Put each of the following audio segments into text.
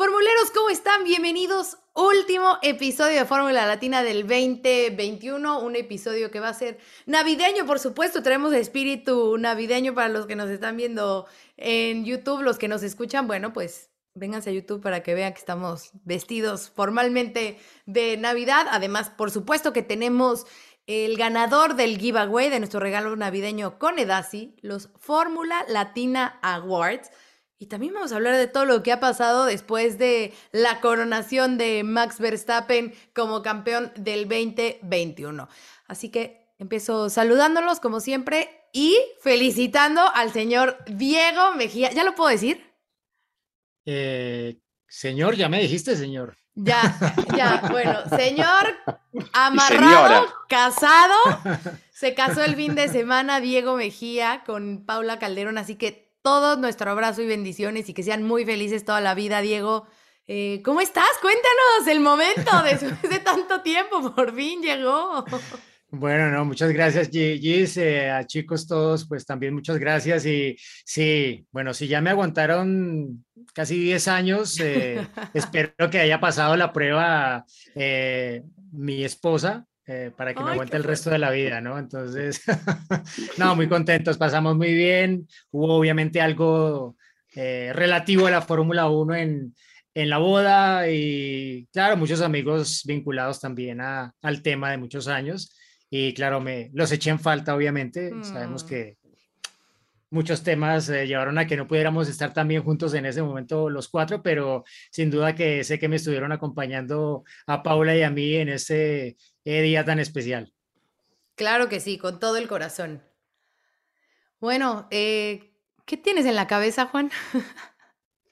Formuleros, ¿cómo están? Bienvenidos. Último episodio de Fórmula Latina del 2021. Un episodio que va a ser navideño, por supuesto. Traemos espíritu navideño para los que nos están viendo en YouTube, los que nos escuchan. Bueno, pues vénganse a YouTube para que vean que estamos vestidos formalmente de Navidad. Además, por supuesto que tenemos el ganador del giveaway de nuestro regalo navideño con Edasi, los Fórmula Latina Awards. Y también vamos a hablar de todo lo que ha pasado después de la coronación de Max Verstappen como campeón del 2021. Así que empiezo saludándolos como siempre y felicitando al señor Diego Mejía. ¿Ya lo puedo decir? Eh, señor, ya me dijiste, señor. Ya, ya, bueno, señor amarrado, casado, se casó el fin de semana Diego Mejía con Paula Calderón, así que todo nuestro abrazo y bendiciones y que sean muy felices toda la vida, Diego. Eh, ¿Cómo estás? Cuéntanos el momento después de tanto tiempo, por fin llegó. Bueno, no, muchas gracias, Gis, eh, a chicos todos, pues también muchas gracias. Y sí, bueno, si ya me aguantaron casi 10 años, eh, espero que haya pasado la prueba mi esposa, eh, para que me aguante el resto de la vida, ¿no? Entonces, no, muy contentos, pasamos muy bien. Hubo obviamente algo eh, relativo a la Fórmula 1 en, en, la boda y, claro, muchos amigos vinculados también a, al tema de muchos años. Y, claro, me los eché en falta, obviamente. Sabemos mm. que muchos temas eh, llevaron a que no pudiéramos estar también juntos en ese momento los cuatro, pero sin duda que sé que me estuvieron acompañando a Paula y a mí en ese Qué día tan especial. Claro que sí, con todo el corazón. Bueno, eh, ¿qué tienes en la cabeza, Juan?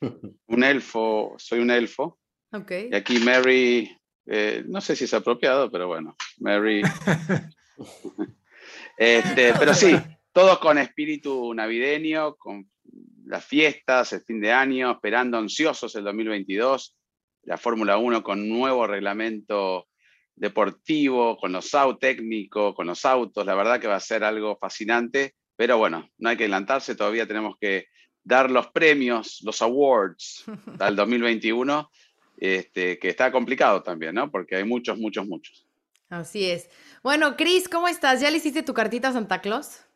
un elfo, soy un elfo. Ok. Y aquí Mary, eh, no sé si es apropiado, pero bueno, Mary. este, pero sí, todos con espíritu navideño, con las fiestas, el fin de año, esperando ansiosos el 2022, la Fórmula 1 con nuevo reglamento deportivo, con los autos técnicos, con los autos. La verdad que va a ser algo fascinante, pero bueno, no hay que adelantarse, todavía tenemos que dar los premios, los awards al 2021, este, que está complicado también, ¿no? Porque hay muchos, muchos, muchos. Así es. Bueno, Cris, ¿cómo estás? ¿Ya le hiciste tu cartita a Santa Claus?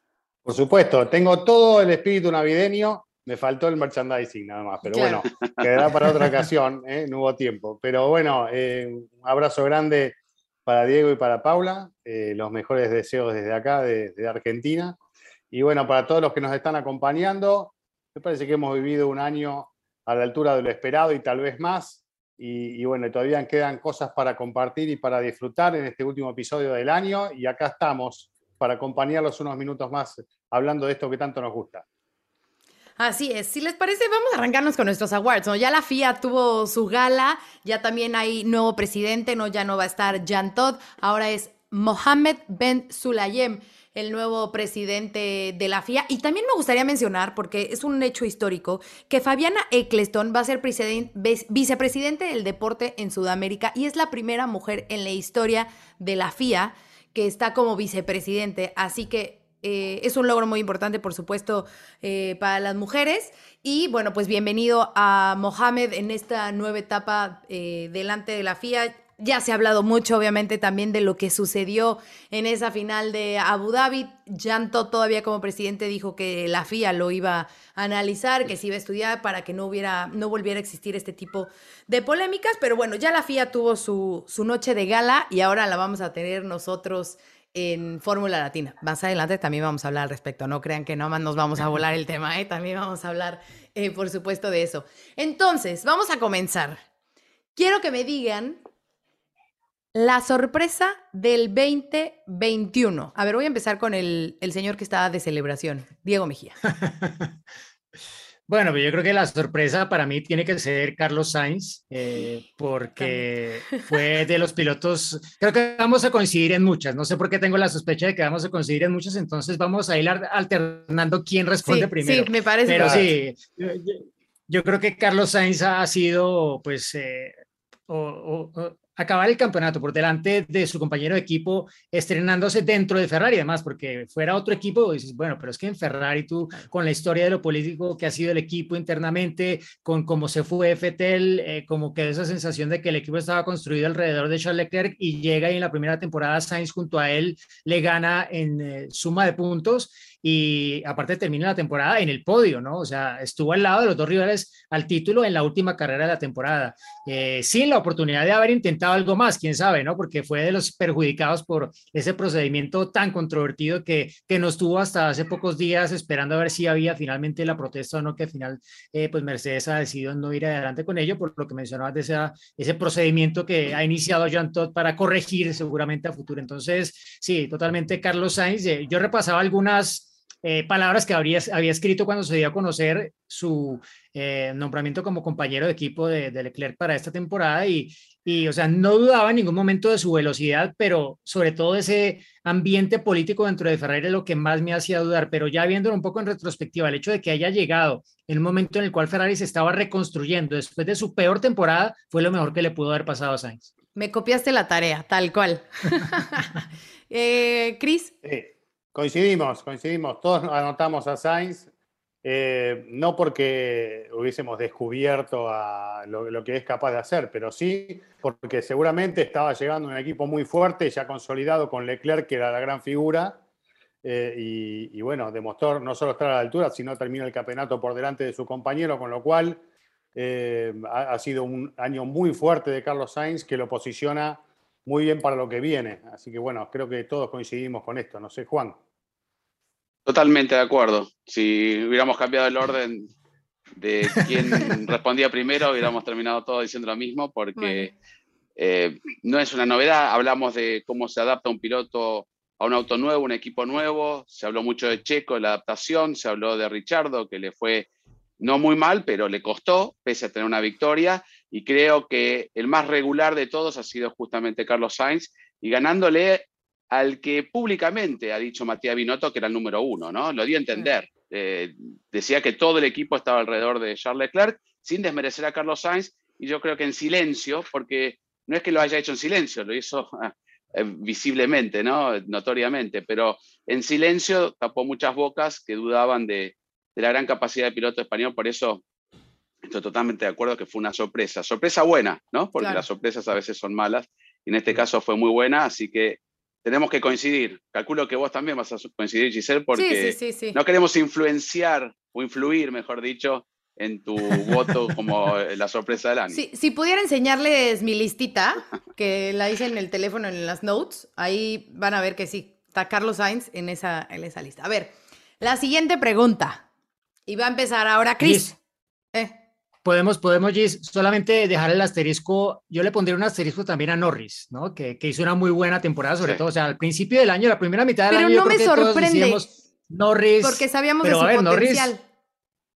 Por supuesto, tengo todo el espíritu navideño. Me faltó el merchandising nada más, pero bueno, quedará para otra ocasión, ¿eh? no hubo tiempo. Pero bueno, eh, un abrazo grande para Diego y para Paula, eh, los mejores deseos desde acá, desde Argentina. Y bueno, para todos los que nos están acompañando, me parece que hemos vivido un año a la altura de lo esperado y tal vez más. Y, bueno, todavía quedan cosas para compartir y para disfrutar en este último episodio del año. Y acá estamos para acompañarlos unos minutos más hablando de esto que tanto nos gusta. Así es. Si les parece, vamos a arrancarnos con nuestros awards. Ya la FIA tuvo su gala, ya también hay nuevo presidente, no ya no va a estar Jan Todd, ahora es Mohamed Ben Sulayem el nuevo presidente de la FIA. Y también me gustaría mencionar, porque es un hecho histórico, que Fabiana Eccleston va a ser vicepresidente del deporte en Sudamérica y es la primera mujer en la historia de la FIA que está como vicepresidente. Así que eh, es un logro muy importante, por supuesto, eh, para las mujeres. Y bueno, pues bienvenido a Mohamed en esta nueva etapa eh, delante de la FIA. Ya se ha hablado mucho, obviamente, también de lo que sucedió en esa final de Abu Dhabi. Janto todavía como presidente dijo que la FIA lo iba a analizar, que se iba a estudiar para que no hubiera, no volviera a existir este tipo de polémicas. Pero bueno, ya la FIA tuvo su, su noche de gala y ahora la vamos a tener nosotros en Fórmula Latina. Más adelante también vamos a hablar al respecto. No crean que nomás nos vamos a volar el tema, ¿eh? también vamos a hablar, eh, por supuesto, de eso. Entonces, vamos a comenzar. Quiero que me digan la sorpresa del 2021. A ver, voy a empezar con el, el señor que estaba de celebración, Diego Mejía. Bueno, yo creo que la sorpresa para mí tiene que ser Carlos Sainz, eh, porque fue de los pilotos, creo que vamos a coincidir en muchas, no sé por qué tengo la sospecha de que vamos a coincidir en muchas, entonces vamos a ir alternando quién responde primero. Sí, me parece. Pero sí, yo, creo que Carlos Sainz ha sido, pues, eh, acabar el campeonato por delante de su compañero de equipo, estrenándose dentro de Ferrari, además, porque fuera otro equipo, dices, bueno, pero es que en Ferrari tú, con la historia de lo político que ha sido el equipo internamente, con cómo se fue Fettel, eh, como que esa sensación de que el equipo estaba construido alrededor de Charles Leclerc y llega y en la primera temporada Sainz junto a él le gana en eh, suma de puntos y aparte termina la temporada en el podio, ¿no? O sea, estuvo al lado de los dos rivales al título en la última carrera de la temporada, eh, sin la oportunidad de haber intentado algo más, quién sabe, ¿no? Porque fue de los perjudicados por ese procedimiento tan controvertido que, que nos tuvo hasta hace pocos días esperando a ver si había finalmente la protesta o no, que al final, eh, pues Mercedes ha decidido no ir adelante con ello, por lo que mencionabas de esa, ese procedimiento que ha iniciado Jean Todt para corregir seguramente a futuro. Entonces, sí, totalmente Carlos Sainz. Eh, yo repasaba algunas eh, palabras que habría, había escrito cuando se dio a conocer su eh, nombramiento como compañero de equipo de, Leclerc para esta temporada y, y, o sea, no dudaba en ningún momento de su velocidad, pero sobre todo ese ambiente político dentro de Ferrari es lo que más me hacía dudar, pero ya viéndolo un poco en retrospectiva, el hecho de que haya llegado en un momento en el cual Ferrari se estaba reconstruyendo después de su peor temporada, fue lo mejor que le pudo haber pasado a Sainz. Me copiaste la tarea, tal cual. eh, Cris. Coincidimos, coincidimos. Todos anotamos a Sainz, eh, no porque hubiésemos descubierto lo, que es capaz de hacer, pero sí porque seguramente estaba llegando un equipo muy fuerte, ya consolidado con Leclerc, que era la gran figura, eh, y, bueno, demostró no solo estar a la altura, sino terminó el campeonato por delante de su compañero, con lo cual eh, ha, ha, sido un año muy fuerte de Carlos Sainz que lo posiciona muy bien para lo que viene. Así que bueno, creo que todos coincidimos con esto. No sé, Juan. Totalmente de acuerdo. Si hubiéramos cambiado el orden de quién respondía primero, hubiéramos terminado todos diciendo lo mismo, porque eh, no es una novedad. Hablamos de cómo se adapta un piloto a un auto nuevo, un equipo nuevo. Se habló mucho de Checo, la adaptación. Se habló de Richardo, que le fue no muy mal, pero le costó, pese a tener una victoria y creo que el más regular de todos ha sido justamente Carlos Sainz y ganándole al que públicamente ha dicho Matías Binotto que era el número uno, ¿no? Lo dio a entender. Eh, decía que todo el equipo estaba alrededor de Charles Leclerc, sin desmerecer a Carlos Sainz, y yo creo que en silencio, porque no es que lo haya hecho en silencio, lo hizo eh, visiblemente, ¿no? Notoriamente, pero en silencio tapó muchas bocas que dudaban de, de la gran capacidad del piloto español, por eso Estoy totalmente de acuerdo que fue una sorpresa. Sorpresa buena, ¿no? Porque las sorpresas a veces son malas. Y en este caso fue muy buena, así que tenemos que coincidir. Calculo que vos también vas a coincidir, Giselle, porque no queremos influenciar o influir, mejor dicho, en tu voto como la sorpresa del año. si pudiera enseñarles mi listita, que la hice en el teléfono en las notes, ahí van a ver que sí, está Carlos Sainz en esa, en esa lista. A ver, la siguiente pregunta. Y va a empezar ahora Chris. Podemos, podemos solamente dejar el asterisco, yo le pondría un asterisco también a Norris, ¿no? Que, que hizo una muy buena temporada, sobre todo, o sea, al principio del año, la primera mitad del pero año. Pero no me sorprende. Norris. Porque sabíamos de su potencial.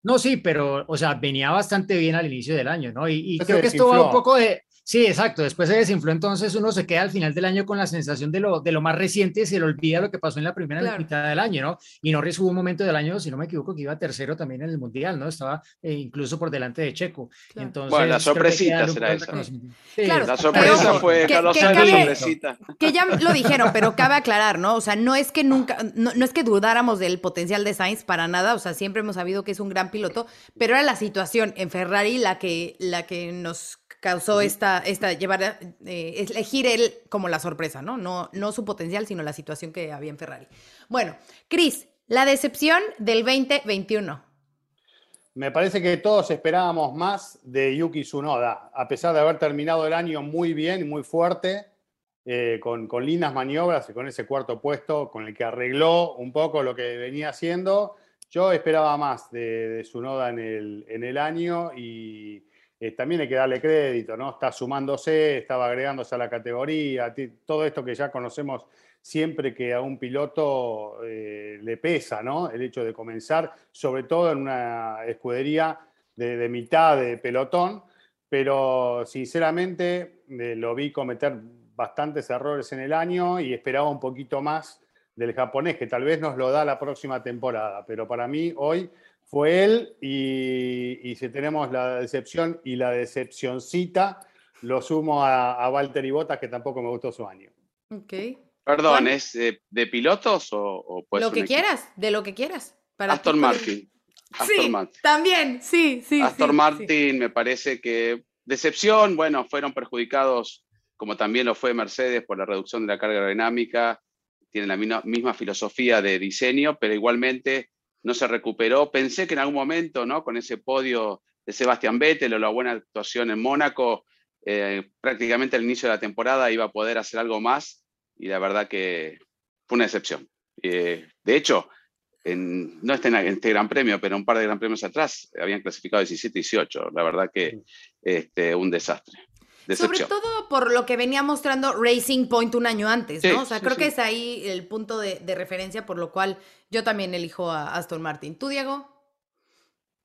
no, sí, pero, o sea, venía bastante bien al inicio del año, ¿no? Y, y creo que esto va un poco de, Sí, exacto. Después se desinfló, entonces uno se queda al final del año con la sensación de lo, de lo más reciente y se le olvida lo que pasó en la primera mitad del año, ¿no? Y Norris hubo un momento del año, si no me equivoco, que iba tercero también en el Mundial, ¿no? Estaba eh, incluso por delante de Checo. Entonces, bueno, la sorpresita será esa. la sorpresa fue Carlos Sainz, sorpresita. Que ya lo dijeron, pero cabe aclarar, ¿no? O sea, no es que nunca, no, no es que dudáramos del potencial de Sainz para nada, o sea, siempre hemos sabido que es un gran piloto, pero era la situación en Ferrari la que, la que nos causó esta, esta llevar, eh, elegir él como la sorpresa, ¿no? ¿no? No su potencial, sino la situación que había en Ferrari. Bueno, Cris, la decepción del 2021. Me parece que todos esperábamos más de Yuki Tsunoda, a pesar de haber terminado el año muy bien, muy fuerte, eh, con, con, lindas maniobras y con ese cuarto puesto con el que arregló un poco lo que venía haciendo. Yo esperaba más de, de Tsunoda en el, en el año y, también hay que darle crédito, ¿no? Está sumándose, estaba agregándose a la categoría, todo esto que ya conocemos siempre que a un piloto le pesa, ¿no? El hecho de comenzar, sobre todo en una escudería de, mitad de pelotón, pero sinceramente lo vi cometer bastantes errores en el año y esperaba un poquito más del japonés, que tal vez nos lo da la próxima temporada, pero para mí hoy fue él y, si tenemos la decepción y la decepcioncita, lo sumo a, a Walter y Botas, que tampoco me gustó su año. Ok. Perdón, ¿es de, pilotos o, o Lo que quieras, de lo que quieras. Para Aston Martin. sí, también, sí, sí. Aston Martin me parece que decepción, bueno, fueron perjudicados como también lo fue Mercedes por la reducción de la carga aerodinámica, tiene la misma, filosofía de diseño, pero igualmente no se recuperó. Pensé que en algún momento, ¿no? con ese podio de Sebastián Vettel o la buena actuación en Mónaco, eh, prácticamente al inicio de la temporada iba a poder hacer algo más y la verdad que fue una decepción. Eh, de hecho, no está en este Gran Premio, pero un par de Gran Premios atrás habían clasificado 17 y 18. La verdad que este, un desastre. Sobre todo por lo que venía mostrando Racing Point un año antes, ¿no? o sea, creo que es ahí el punto de, referencia por lo cual yo también elijo a Aston Martin. ¿Tú, Diego?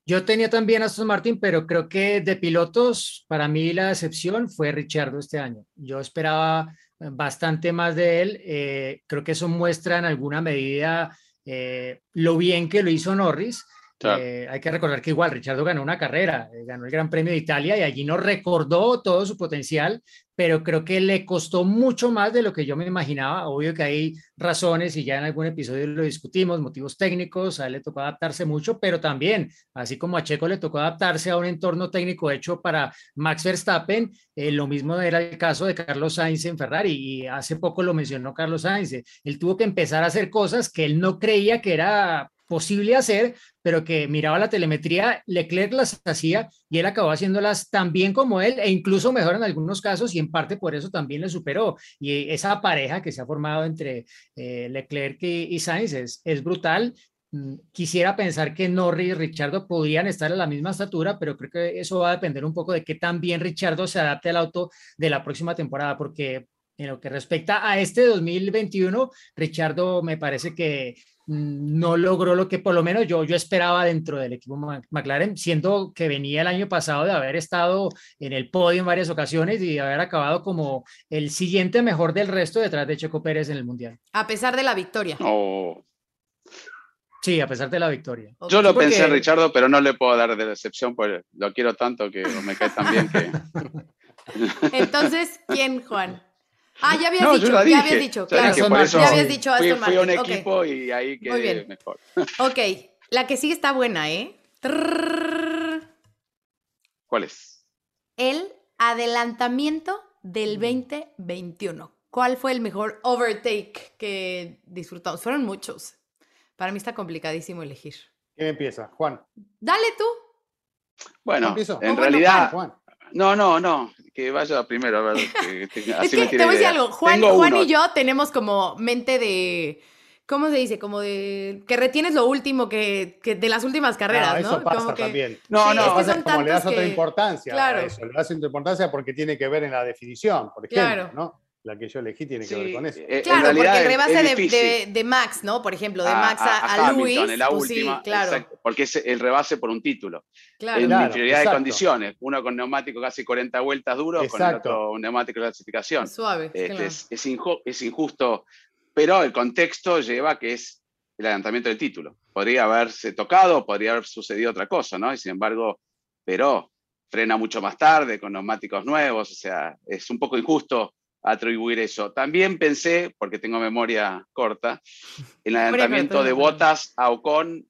Yo tenía también a Aston Martin, pero creo que de pilotos, para mí la decepción fue Richardo este año. Yo esperaba bastante más de él. Eh, creo que eso muestra en alguna medida eh, lo bien que lo hizo Norris eh, hay que recordar que igual Richardo ganó una carrera, eh, ganó el Gran Premio de Italia y allí nos recordó todo su potencial, pero creo que le costó mucho más de lo que yo me imaginaba. Obvio que hay razones y ya en algún episodio lo discutimos, motivos técnicos, a él le tocó adaptarse mucho, pero también, así como a Checo le tocó adaptarse a un entorno técnico hecho para Max Verstappen, eh, lo mismo era el caso de Carlos Sainz en Ferrari y hace poco lo mencionó Carlos Sainz. Él tuvo que empezar a hacer cosas que él no creía que era posible hacer, pero que miraba la telemetría, Leclerc las hacía y él acabó haciéndolas tan bien como él e incluso mejor en algunos casos y en parte por eso también le superó. Y esa pareja que se ha formado entre eh, Leclerc y, Sainz es, es brutal. Mm, quisiera pensar que Norris y Richardo podían estar a la misma estatura, pero creo que eso va a depender un poco de qué tan bien Richardo se adapte al auto de la próxima temporada, porque en lo que respecta a este 2021, Richardo me parece que no logró lo que por lo menos yo, yo esperaba dentro del equipo McLaren, siendo que venía el año pasado de haber estado en el podio en varias ocasiones y de haber acabado como el siguiente mejor del resto detrás de Checo Pérez en el Mundial. A pesar de la victoria. Sí, a pesar de la victoria. Yo lo pensé, Richardo, pero no le puedo dar de decepción, porque lo quiero tanto que me cae tan bien que... Entonces, ¿quién, Juan? Ah, ya habías dicho, ya habías dicho, claro. ya habías dicho Aston fui, Martin. Fui a un equipo y ahí quedé Muy bien. mejor. ok, la que sigue está buena, ¿eh? ¿Cuál es? El adelantamiento del 2021. ¿Cuál fue el mejor overtake que disfrutamos? Fueron muchos. Para mí está complicadísimo elegir. ¿Quién empieza? Juan. Dale tú. Bueno, en realidad, Juan. No, no, no, que vaya primero. A ver, que, es que te voy a decir algo. Juan, Juan y yo tenemos como mente de. ¿Cómo se dice? Como de que retienes lo último que, que de las últimas carreras, ¿no? Eso pasa como que, también. No, no, es que como le das otra importancia claro. a eso, le das otra importancia porque tiene que ver en la definición, por ejemplo, claro. ¿no? La que yo elegí tiene que ver con eso. Eh, claro, porque el rebase de, de, Max, ¿no? Por ejemplo, de Max a, a, Luis. la pues última, claro. porque es el rebase por un título. Claro. En inferioridad de condiciones. Uno con neumático casi 40 vueltas duros, con el otro neumático de clasificación. Suave. Este, es, es, injusto, pero el contexto lleva que es el adelantamiento del título. Podría haberse tocado, podría haber sucedido otra cosa, ¿no? Y sin embargo, pero frena mucho más tarde con neumáticos nuevos, o sea, es un poco injusto atribuir eso. También pensé, porque tengo memoria corta, en el adelantamiento de botas a Ocon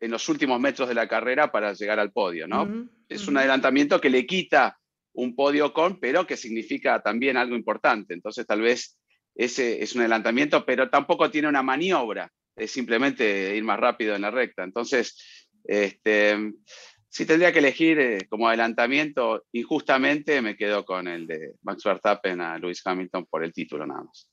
en los últimos metros de la carrera para llegar al podio, ¿no? es un adelantamiento que le quita un podio Ocon, pero que significa también algo importante. Entonces, tal vez ese es un adelantamiento, pero tampoco tiene una maniobra, es simplemente ir más rápido en la recta. Entonces, este, si tendría que elegir eh, como adelantamiento, injustamente me quedo con el de Max Verstappen a Lewis Hamilton por el título nada más.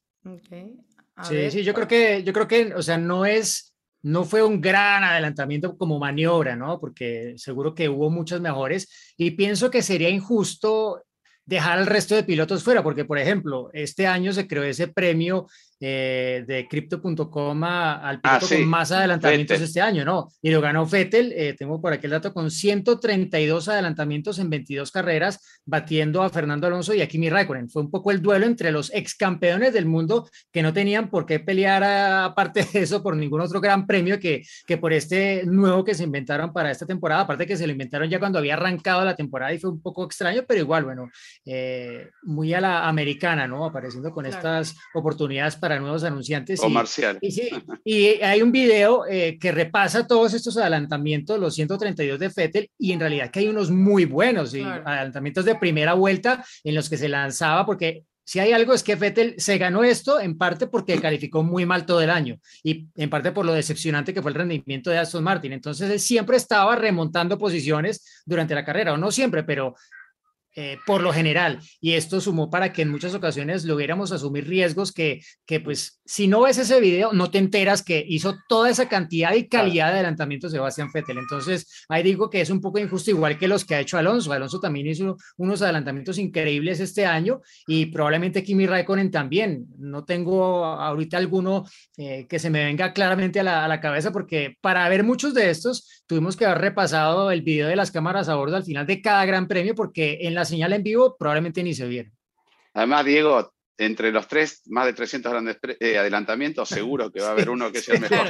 sí, sí, yo creo que, yo creo que, o sea, no es no fue un gran adelantamiento como maniobra, ¿no? Porque seguro que hubo muchas mejores y pienso que sería injusto dejar al resto de pilotos fuera, porque por ejemplo, este año se creó ese premio eh, de Crypto.com al Ah, sí, con más adelantamientos Vettel. este año, ¿no? Y lo ganó Vettel, eh, tengo por aquí el dato, con 132 adelantamientos en 22 carreras, batiendo a Fernando Alonso y a Kimi Raikkonen. Fue un poco el duelo entre los ex campeones del mundo que no tenían por qué pelear a- aparte de eso por ningún otro gran premio que, que por este nuevo que se inventaron para esta temporada, aparte que se lo inventaron ya cuando había arrancado la temporada y fue un poco extraño, pero igual, bueno, eh, muy a la americana, ¿no? Apareciendo con Claro. estas oportunidades para nuevos anunciantes. y- Comercial. y sí, y hay un video eh, que repasa todos estos adelantamientos, los 132 de Fettel, y en realidad que hay unos muy buenos, y Claro. adelantamientos de primera vuelta en los que se lanzaba, porque si hay algo es que Fettel se ganó esto en parte porque calificó muy mal todo el año y en parte por lo decepcionante que fue el rendimiento de Aston Martin. Entonces él siempre estaba remontando posiciones durante la carrera, o no siempre, pero eh, por lo general. Y esto sumó para que en muchas ocasiones lográramos asumir riesgos que, que, pues, si no ves ese video, no te enteras que hizo toda esa cantidad y calidad de adelantamiento Sebastián Vettel. Entonces, ahí digo que es un poco injusto, igual que los que ha hecho Alonso. Alonso también hizo unos adelantamientos increíbles este año y probablemente Kimi Raikkonen también. No tengo ahorita alguno eh, que se me venga claramente a la, a la cabeza porque para ver muchos de estos tuvimos que haber repasado el video de las cámaras a bordo al final de cada gran premio porque en la señal en vivo probablemente ni se vieron. Además, Diego, entre los tres, más de 300 grandes eh, adelantamientos, seguro que va a haber uno que sea el mejor.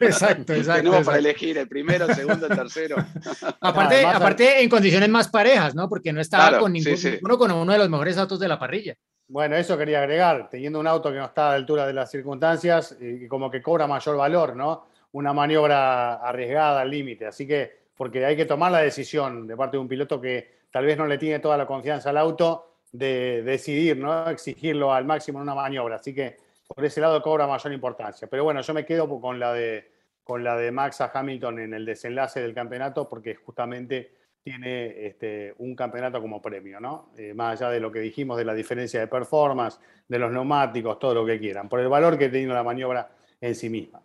Exacto, exacto. Tenemos para exacto. elegir el primero, el segundo, el tercero. Aparte, Además, aparte en condiciones más parejas, ¿no? Porque no estaba Claro, con sí, ningún, sí. ninguno con uno de los mejores autos de la parrilla. Bueno, eso quería agregar, teniendo un auto que no está a la altura de las circunstancias y como que cobra mayor valor, ¿no? Una maniobra arriesgada al límite. Así que, porque hay que tomar la decisión de parte de un piloto que tal vez no le tiene toda la confianza al auto de decidir, ¿no? Exigirlo al máximo en una maniobra. Así que por ese lado cobra mayor importancia. Pero bueno, yo me quedo con la de, con la de Max a Hamilton en el desenlace del campeonato porque justamente tiene este, un campeonato como premio, ¿no? Eh, más allá de lo que dijimos de la diferencia de performance, de los neumáticos, todo lo que quieran, por el valor que tiene la maniobra en sí misma.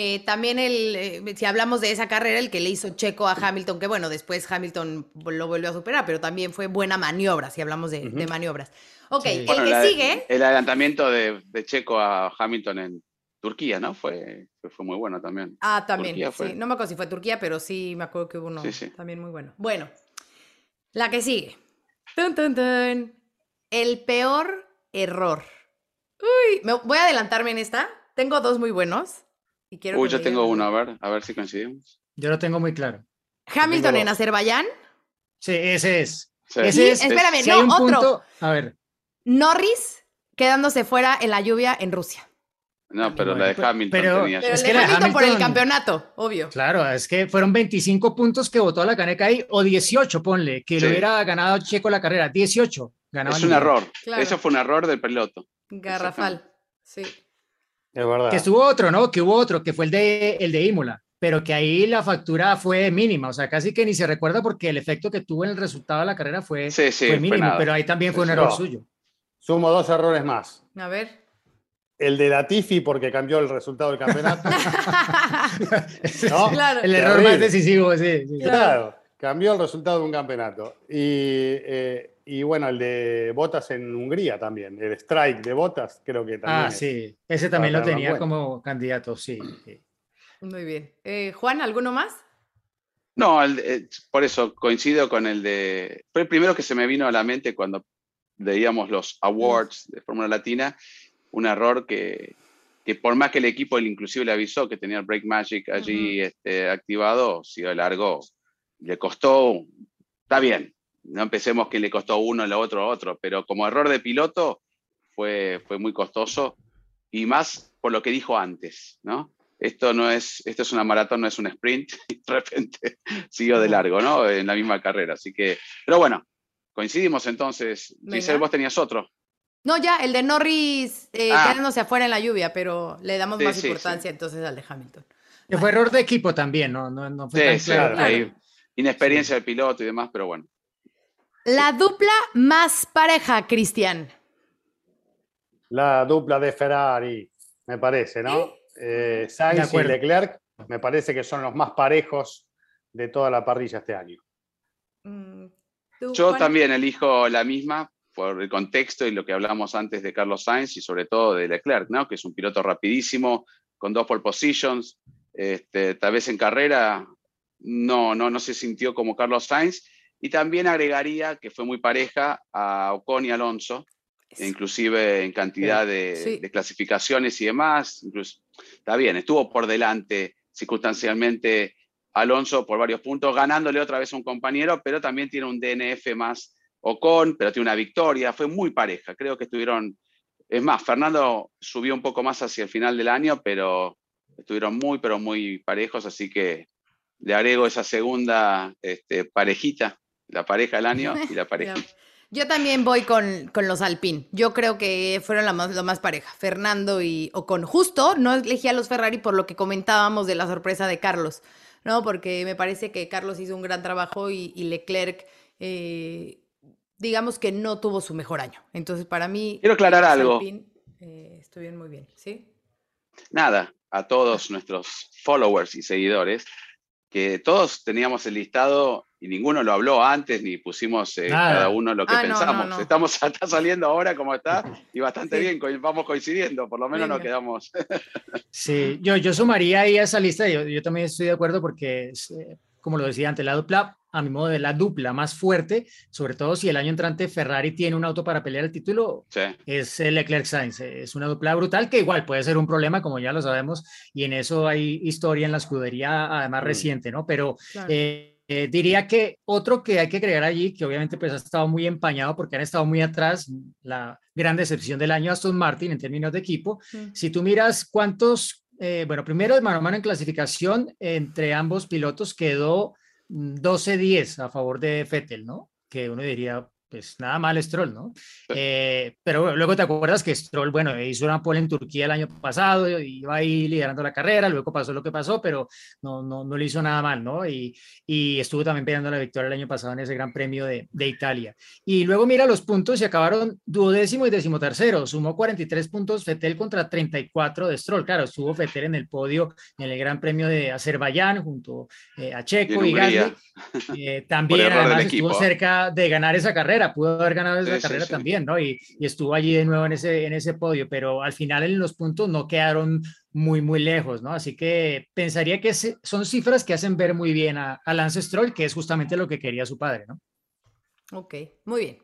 Eh, también el, eh, si hablamos de esa carrera, el que le hizo Checo a Hamilton, que bueno, después Hamilton lo volvió a superar, pero también fue buena maniobra, si hablamos de, de maniobras. Ok, Sí. el Bueno, que la- sigue, El adelantamiento de, de Checo a Hamilton en Turquía, ¿no? Fue, fue, muy bueno también. ah, también, Turquía fue. sí, no me acuerdo si fue Turquía, pero sí me acuerdo que hubo uno Sí, sí. también muy bueno. Bueno, la que sigue. Tun, tun, tun. El peor error. Uy, me, voy a adelantarme en esta. Tengo dos muy buenos. Y quiero Uy, que yo tengo uno, a ver, a ver si coincidimos. Yo lo tengo muy claro. Hamilton en. Azerbaiyán, Sí, ese es. Sí. Ese Y es. espérame, si no, otro. punto, a ver. Norris quedándose fuera en la lluvia en Rusia. No, pero la de Hamilton pero- tenía Pero Es que la de Hamilton, por el Hamilton- campeonato, obvio. Claro, es que fueron 25 puntos que votó la caneca ahí, o 18, ponle, que Sí. lo hubiera ganado Checo la carrera. 18 ganaba Es un error. Claro. Eso fue un error del piloto. Garrafal. Sí. Es verdad. Que estuvo otro, ¿no? Que hubo otro, que fue el de, el de Imola, pero que ahí la factura fue mínima, o sea, casi que ni se recuerda porque el efecto que tuvo en el resultado de la carrera fue, Sí, sí, fue fue mínimo, nada. pero ahí también fue un error No. suyo. Sumo dos errores más. A ver. El de Latifi porque cambió el resultado del campeonato. ¿no? Claro. El error más decisivo, sí. sí. Claro, cambió el resultado de un campeonato. Y, eh, y bueno, el de Botas en Hungría también. El strike de Botas, creo que también. Ah, es. sí, ese también lo tenía como candidato, sí. sí. Muy bien. Eh, Juan, ¿alguno más? No, el- eh, por eso coincido con el de. Fue el primero que se me vino a la mente cuando veíamos los awards de Fórmula Latina. Un error que, que por más que el equipo él inclusive le avisó que tenía el Break Magic allí este, activado, siguió largo. Le costó. Está bien. No empecemos que le costó uno, lo otro, otro. Pero como error de piloto fue, fue muy costoso. Y más por lo que dijo antes, ¿no? Esto no es, esto es una maratón, no es un sprint. Y de repente siguió de largo, ¿no? En la misma carrera. Así que, pero bueno, coincidimos entonces. Giselle, vos tenías otro. No, ya, el de Norris eh, Ah. quedándose afuera en la lluvia, pero le damos Sí, más sí, importancia entonces al de Hamilton. Que fue error de equipo también, ¿no? No, no fue Sí, tan sí, claro. claro. ahí, Inexperiencia del piloto y demás, pero bueno. La dupla más pareja, Cristian. La dupla de Ferrari, me parece, ¿no? eh, Sainz y Leclerc me parece que son los más parejos de toda la parrilla este año. Mm, Yo también elijo la misma por el contexto y lo que hablamos antes de Carlos Sainz y sobre todo de Leclerc, ¿no? que es un piloto rapidísimo, con dos pole positions. Este, tal vez en carrera no, no, no se sintió como Carlos Sainz. Y también agregaría que fue muy pareja a Ocon y Alonso, inclusive en cantidad de, clasificaciones y demás. Incluso, está bien, estuvo por delante circunstancialmente Alonso por varios puntos, ganándole otra vez a un compañero, pero también tiene un DNF más Ocon, pero tiene una victoria. Fue muy pareja. Creo que estuvieron. Es más, Fernando subió un poco más hacia el final del año, pero estuvieron muy, pero muy parejos, así que le agrego esa segunda este, parejita, la pareja del año y la pareja. Yo también voy con, los Alpine. Yo creo que fueron la más, lo más pareja. Fernando y Ocon. Justo no elegí a los Ferrari por lo que comentábamos de la sorpresa de Carlos, ¿no? Porque me parece que Carlos hizo un gran trabajo y, Leclerc, eh, digamos que no tuvo su mejor año. Entonces, para mí. Quiero aclarar algo. Eh, estuvieron muy bien, ¿sí? Nada, a todos nuestros followers y seguidores que todos teníamos el listado y ninguno lo habló antes ni pusimos eh, cada uno lo que ah, pensamos. Estamos está saliendo ahora como está y bastante bien, vamos coincidiendo, por lo menos nos quedamos. sí, yo, yo sumaría ahí a esa lista, yo, yo también estoy de acuerdo porque, eh, como lo decía antes, la dupla a mi modo de la dupla más fuerte, sobre todo si el año entrante Ferrari tiene un auto para pelear el título, es el Leclerc Sainz. Es una dupla brutal que igual puede ser un problema, como ya lo sabemos, y en eso hay historia en la escudería, además mm. reciente, ¿no? Pero eh, eh, diría que otro que hay que agregar allí, que obviamente pues ha estado muy empañado porque han estado muy atrás, la gran decepción del año Aston Martin en términos de equipo. Mm. Si tú miras cuántos, eh, bueno, primero de mano a mano en clasificación entre ambos pilotos quedó 12-10 a favor de Fettel, ¿no? Que uno diría, pues nada mal Stroll, ¿no? Eh, pero luego te acuerdas que Stroll, bueno, hizo una pole en Turquía el año pasado, iba ahí liderando la carrera, luego pasó lo que pasó, pero no, no, no le hizo nada mal, ¿no? Y, y estuvo también peleando la victoria el año pasado en ese Gran Premio de, de, Italia. Y luego mira los puntos y acabaron duodécimo y decimotercero, sumó 43 puntos Fettel contra 34 de Stroll, claro, estuvo Fettel en el podio en el Gran Premio de Azerbaiyán junto eh, a Checo y, Gasly. Eh, también además estuvo cerca de ganar esa carrera pudo haber ganado esa carrera también, ¿no? Y, estuvo allí de nuevo en ese, en ese podio, pero al final en los puntos no quedaron muy, muy lejos, ¿no? Así que pensaría que son cifras que hacen ver muy bien a, Lance Stroll, que es justamente lo que quería su padre, ¿no? Ok, muy bien.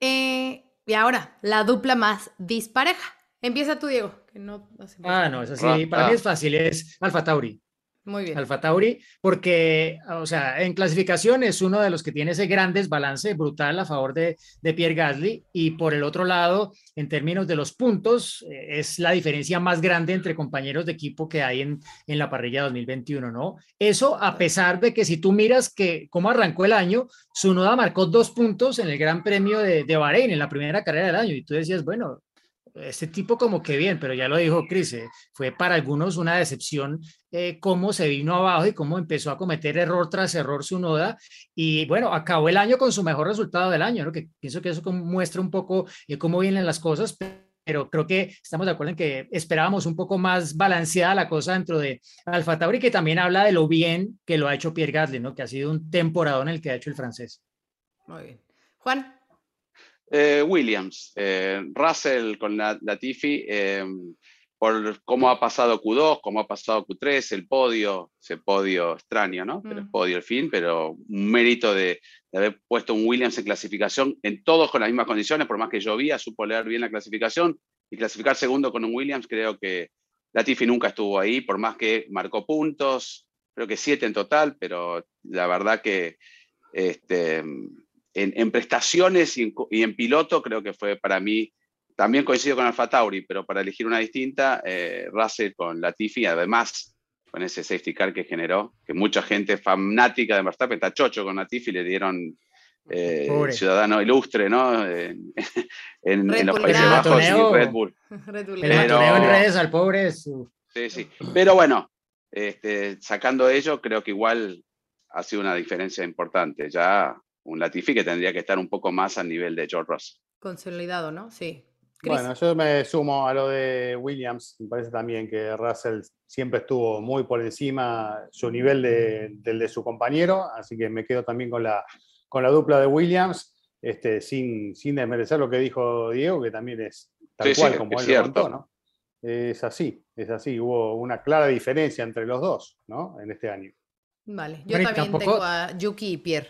Eh, y ahora, la dupla más dispareja. Empieza tú, Diego. Que no, ah, no, es así. Para mí es fácil, es Alfa Tauri. Muy bien. Alfa Tauri, porque, o sea, en clasificación es uno de los que tiene ese gran desbalance brutal a favor de, de Pierre Gasly y por el otro lado, en términos de los puntos, eh, es la diferencia más grande entre compañeros de equipo que hay en, en la parrilla 2021, ¿no? Eso a pesar de que si tú miras que cómo arrancó el año, Sunoda marcó dos puntos en el Gran Premio de, de Bahrein, en la primera carrera del año, y tú decías, bueno, este tipo como que bien, pero ya lo dijo Cris, eh, fue para algunos una decepción eh, cómo se vino abajo y cómo empezó a cometer error tras error su noda. Y bueno, acabó el año con su mejor resultado del año, ¿no? que pienso que eso muestra un poco eh, cómo vienen las cosas, pero creo que estamos de acuerdo en que esperábamos un poco más balanceada la cosa dentro de Alfa Tauri, que también habla de lo bien que lo ha hecho Pierre Gasly, que ha sido un temporada en el que ha hecho el francés. Muy bien. Juan. Eh, Williams, eh, Russell con la, Latifi, eh, por cómo ha pasado Q2, cómo ha pasado Q3, el podio, ese podio extraño, ¿no? Pero el mm. podio al fin, pero un mérito de, haber puesto un Williams en clasificación, en todos con las mismas condiciones, por más que llovía, supo leer bien la clasificación y clasificar segundo con un Williams, creo que Latifi nunca estuvo ahí, por más que marcó puntos, creo que siete en total, pero la verdad que este, en, prestaciones y en, piloto, creo que fue para mí, también coincido con Alfa Tauri, pero para elegir una distinta, eh, Russell con Latifi, además con ese safety car que generó, que mucha gente fanática de Verstappen está chocho con Latifi, le dieron eh, ciudadano ilustre, ¿no? En, los Países Bajos y Red Bull. El en redes al pobre. Sí, sí. Pero bueno, este, sacando ello, creo que igual ha sido una diferencia importante. Ya un Latifi que tendría que estar un poco más al nivel de George Russell. Consolidado, ¿no? Sí. Bueno, yo me sumo a lo de Williams. Me parece también que Russell siempre estuvo muy por encima su nivel del de su compañero, así que me quedo también con la, con la dupla de Williams, este, sin, sin desmerecer lo que dijo Diego, que también es tal cual como él lo contó, ¿no? Es así, es así. Hubo una clara diferencia entre los dos, ¿no? En este año. Vale, yo también tengo a Yuki y Pierre.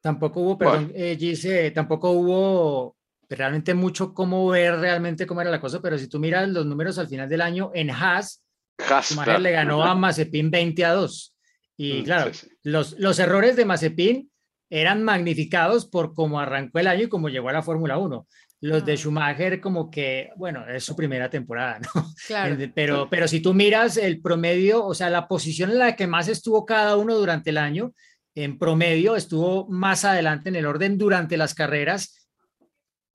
Tampoco hubo, perdón, eh, tampoco hubo realmente mucho cómo ver realmente cómo era la cosa, pero si tú miras los números al final del año, en Haas, Haas le ganó a Mazepin 20 a 2. Y mm, claro, Los, los errores de Mazepin eran magnificados por cómo arrancó el año y cómo llegó a la Fórmula 1. Los de. Schumacher como que, bueno, es su primera temporada, ¿no? Claro. Pero, pero si tú miras el promedio, o sea, la posición en la que más estuvo cada uno durante el año, en promedio estuvo más adelante en el orden durante las carreras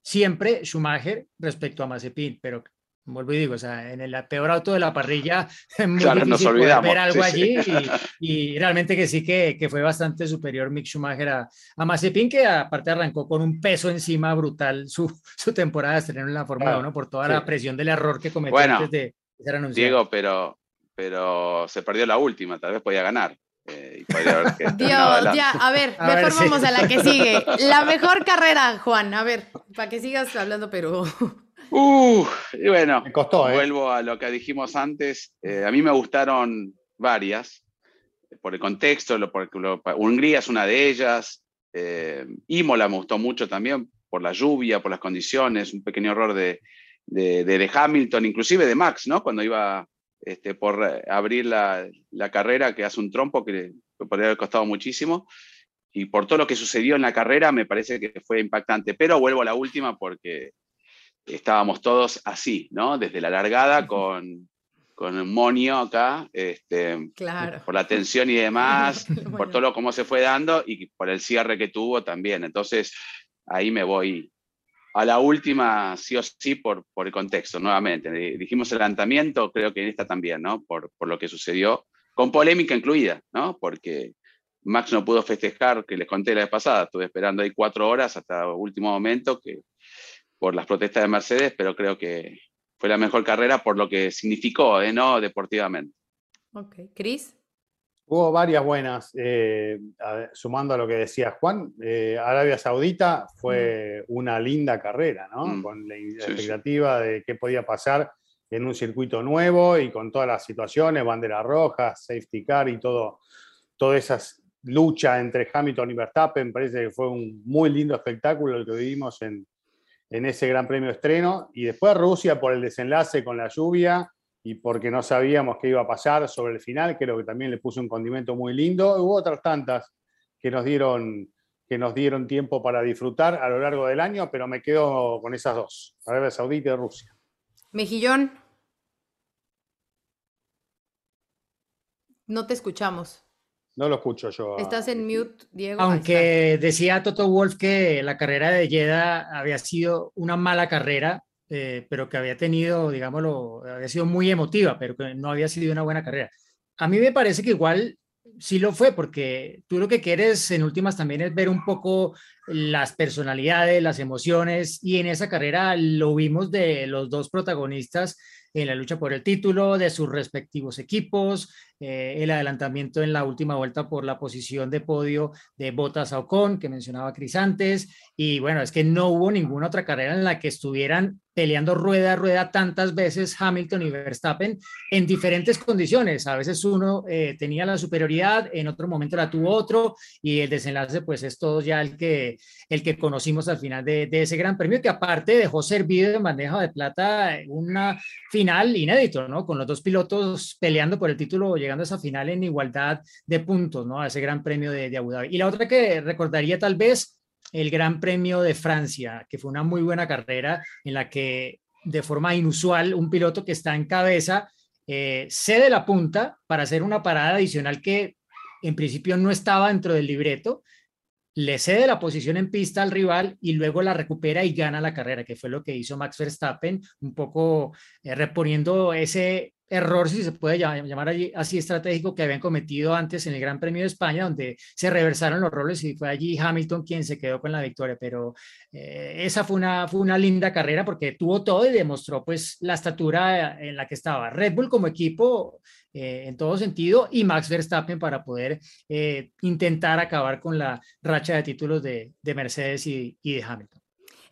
siempre Schumacher respecto a Mazepin, pero vuelvo y digo, o sea, en el peor auto de la parrilla, muy claro, difícil ver algo allí Y, realmente que sí que, que, fue bastante superior Mick Schumacher a, a, Mazepin, que aparte arrancó con un peso encima brutal su, su temporada de estrenar en la Fórmula 1 por toda la presión del error que cometió antes de ser anunciado. Diego, pero, pero se perdió la última, tal vez podía ganar. Eh, Dios, ya, a ver, mejor vamos a la que sigue. La mejor carrera, Juan, a ver, para que sigas hablando, pero... Uh, y bueno, me costó, ¿eh? vuelvo a lo que dijimos antes. Eh, a mí me gustaron varias, por el contexto, lo, porque Hungría es una de ellas. Imola me gustó mucho también, por la lluvia, por las condiciones, un pequeño error de, de, de Hamilton, inclusive de Max, ¿no? Cuando iba este, por eh, abrir la, carrera que hace un trompo que, podría haber costado muchísimo. Y por todo lo que sucedió en la carrera, me parece que fue impactante. Pero vuelvo a la última porque estábamos todos así, ¿no? Desde la largada con, con un monio acá, este, por la tensión y demás, por todo lo cómo se fue dando y por el cierre que tuvo también. Entonces, ahí me voy a la última, sí o sí, por, por el contexto, nuevamente. Dijimos el lanzamiento, creo que en esta también, ¿no? Por, por lo que sucedió, con polémica incluida, ¿no? Porque Max no pudo festejar, que les conté la vez pasada, estuve esperando ahí cuatro horas hasta el último momento, que por las protestas de Mercedes, pero creo que fue la mejor carrera por lo que significó, ¿eh? ¿no? Deportivamente. Ok, Cris. Hubo varias buenas, eh, sumando a lo que decía Juan. Eh, Arabia Saudita fue una linda carrera, ¿no? Mm. Con la expectativa de qué podía pasar en un circuito nuevo y con todas las situaciones, bandera roja, safety car y todo, toda esa lucha entre Hamilton y Verstappen. Parece que fue un muy lindo espectáculo el que vivimos en, en ese Gran Premio estreno. Y después Rusia por el desenlace con la lluvia y porque no sabíamos qué iba a pasar sobre el final, creo que también le puso un condimento muy lindo. Hubo otras tantas que nos dieron que nos dieron tiempo para disfrutar a lo largo del año, pero me quedo con esas dos, Arabia Saudita y Rusia. Mejillón. No te escuchamos. No lo escucho yo. Estás en mute, Diego. Aunque decía Toto Wolf que la carrera de Jeddah había sido una mala carrera, eh, pero que había tenido, digámoslo, había sido muy emotiva, pero que no había sido una buena carrera. A mí me parece que igual sí lo fue, porque tú lo que quieres en últimas también es ver un poco las personalidades, las emociones, y en esa carrera lo vimos de los dos protagonistas en la lucha por el título de sus respectivos equipos, eh, el adelantamiento en la última vuelta por la posición de podio de Botas Ocon, que mencionaba Cris antes, y bueno, es que no hubo ninguna otra carrera en la que estuvieran peleando rueda a rueda tantas veces Hamilton y Verstappen en diferentes condiciones. A veces uno eh, tenía la superioridad, en otro momento la tuvo otro, y el desenlace pues es todo ya el que, el que conocimos al final de, de ese gran premio, que aparte dejó servido de bandeja de plata una final inédito, ¿no? Con los dos pilotos peleando por el título, llegando esa final en igualdad de puntos, ¿no? A ese gran premio de, de Abu Dhabi. Y la otra que recordaría tal vez el Gran Premio de Francia, que fue una muy buena carrera en la que de forma inusual un piloto que está en cabeza eh, cede la punta para hacer una parada adicional que en principio no estaba dentro del libreto, le cede la posición en pista al rival y luego la recupera y gana la carrera, que fue lo que hizo Max Verstappen, un poco eh, reponiendo ese error, si se puede llamar, así estratégico, que habían cometido antes en el Gran Premio de España, donde se reversaron los roles y fue allí Hamilton quien se quedó con la victoria. Pero eh, esa fue una, linda carrera porque tuvo todo y demostró pues la estatura en la que estaba Red Bull como equipo eh, en todo sentido y Max Verstappen para poder eh, intentar acabar con la racha de títulos de, de Mercedes y, y de Hamilton.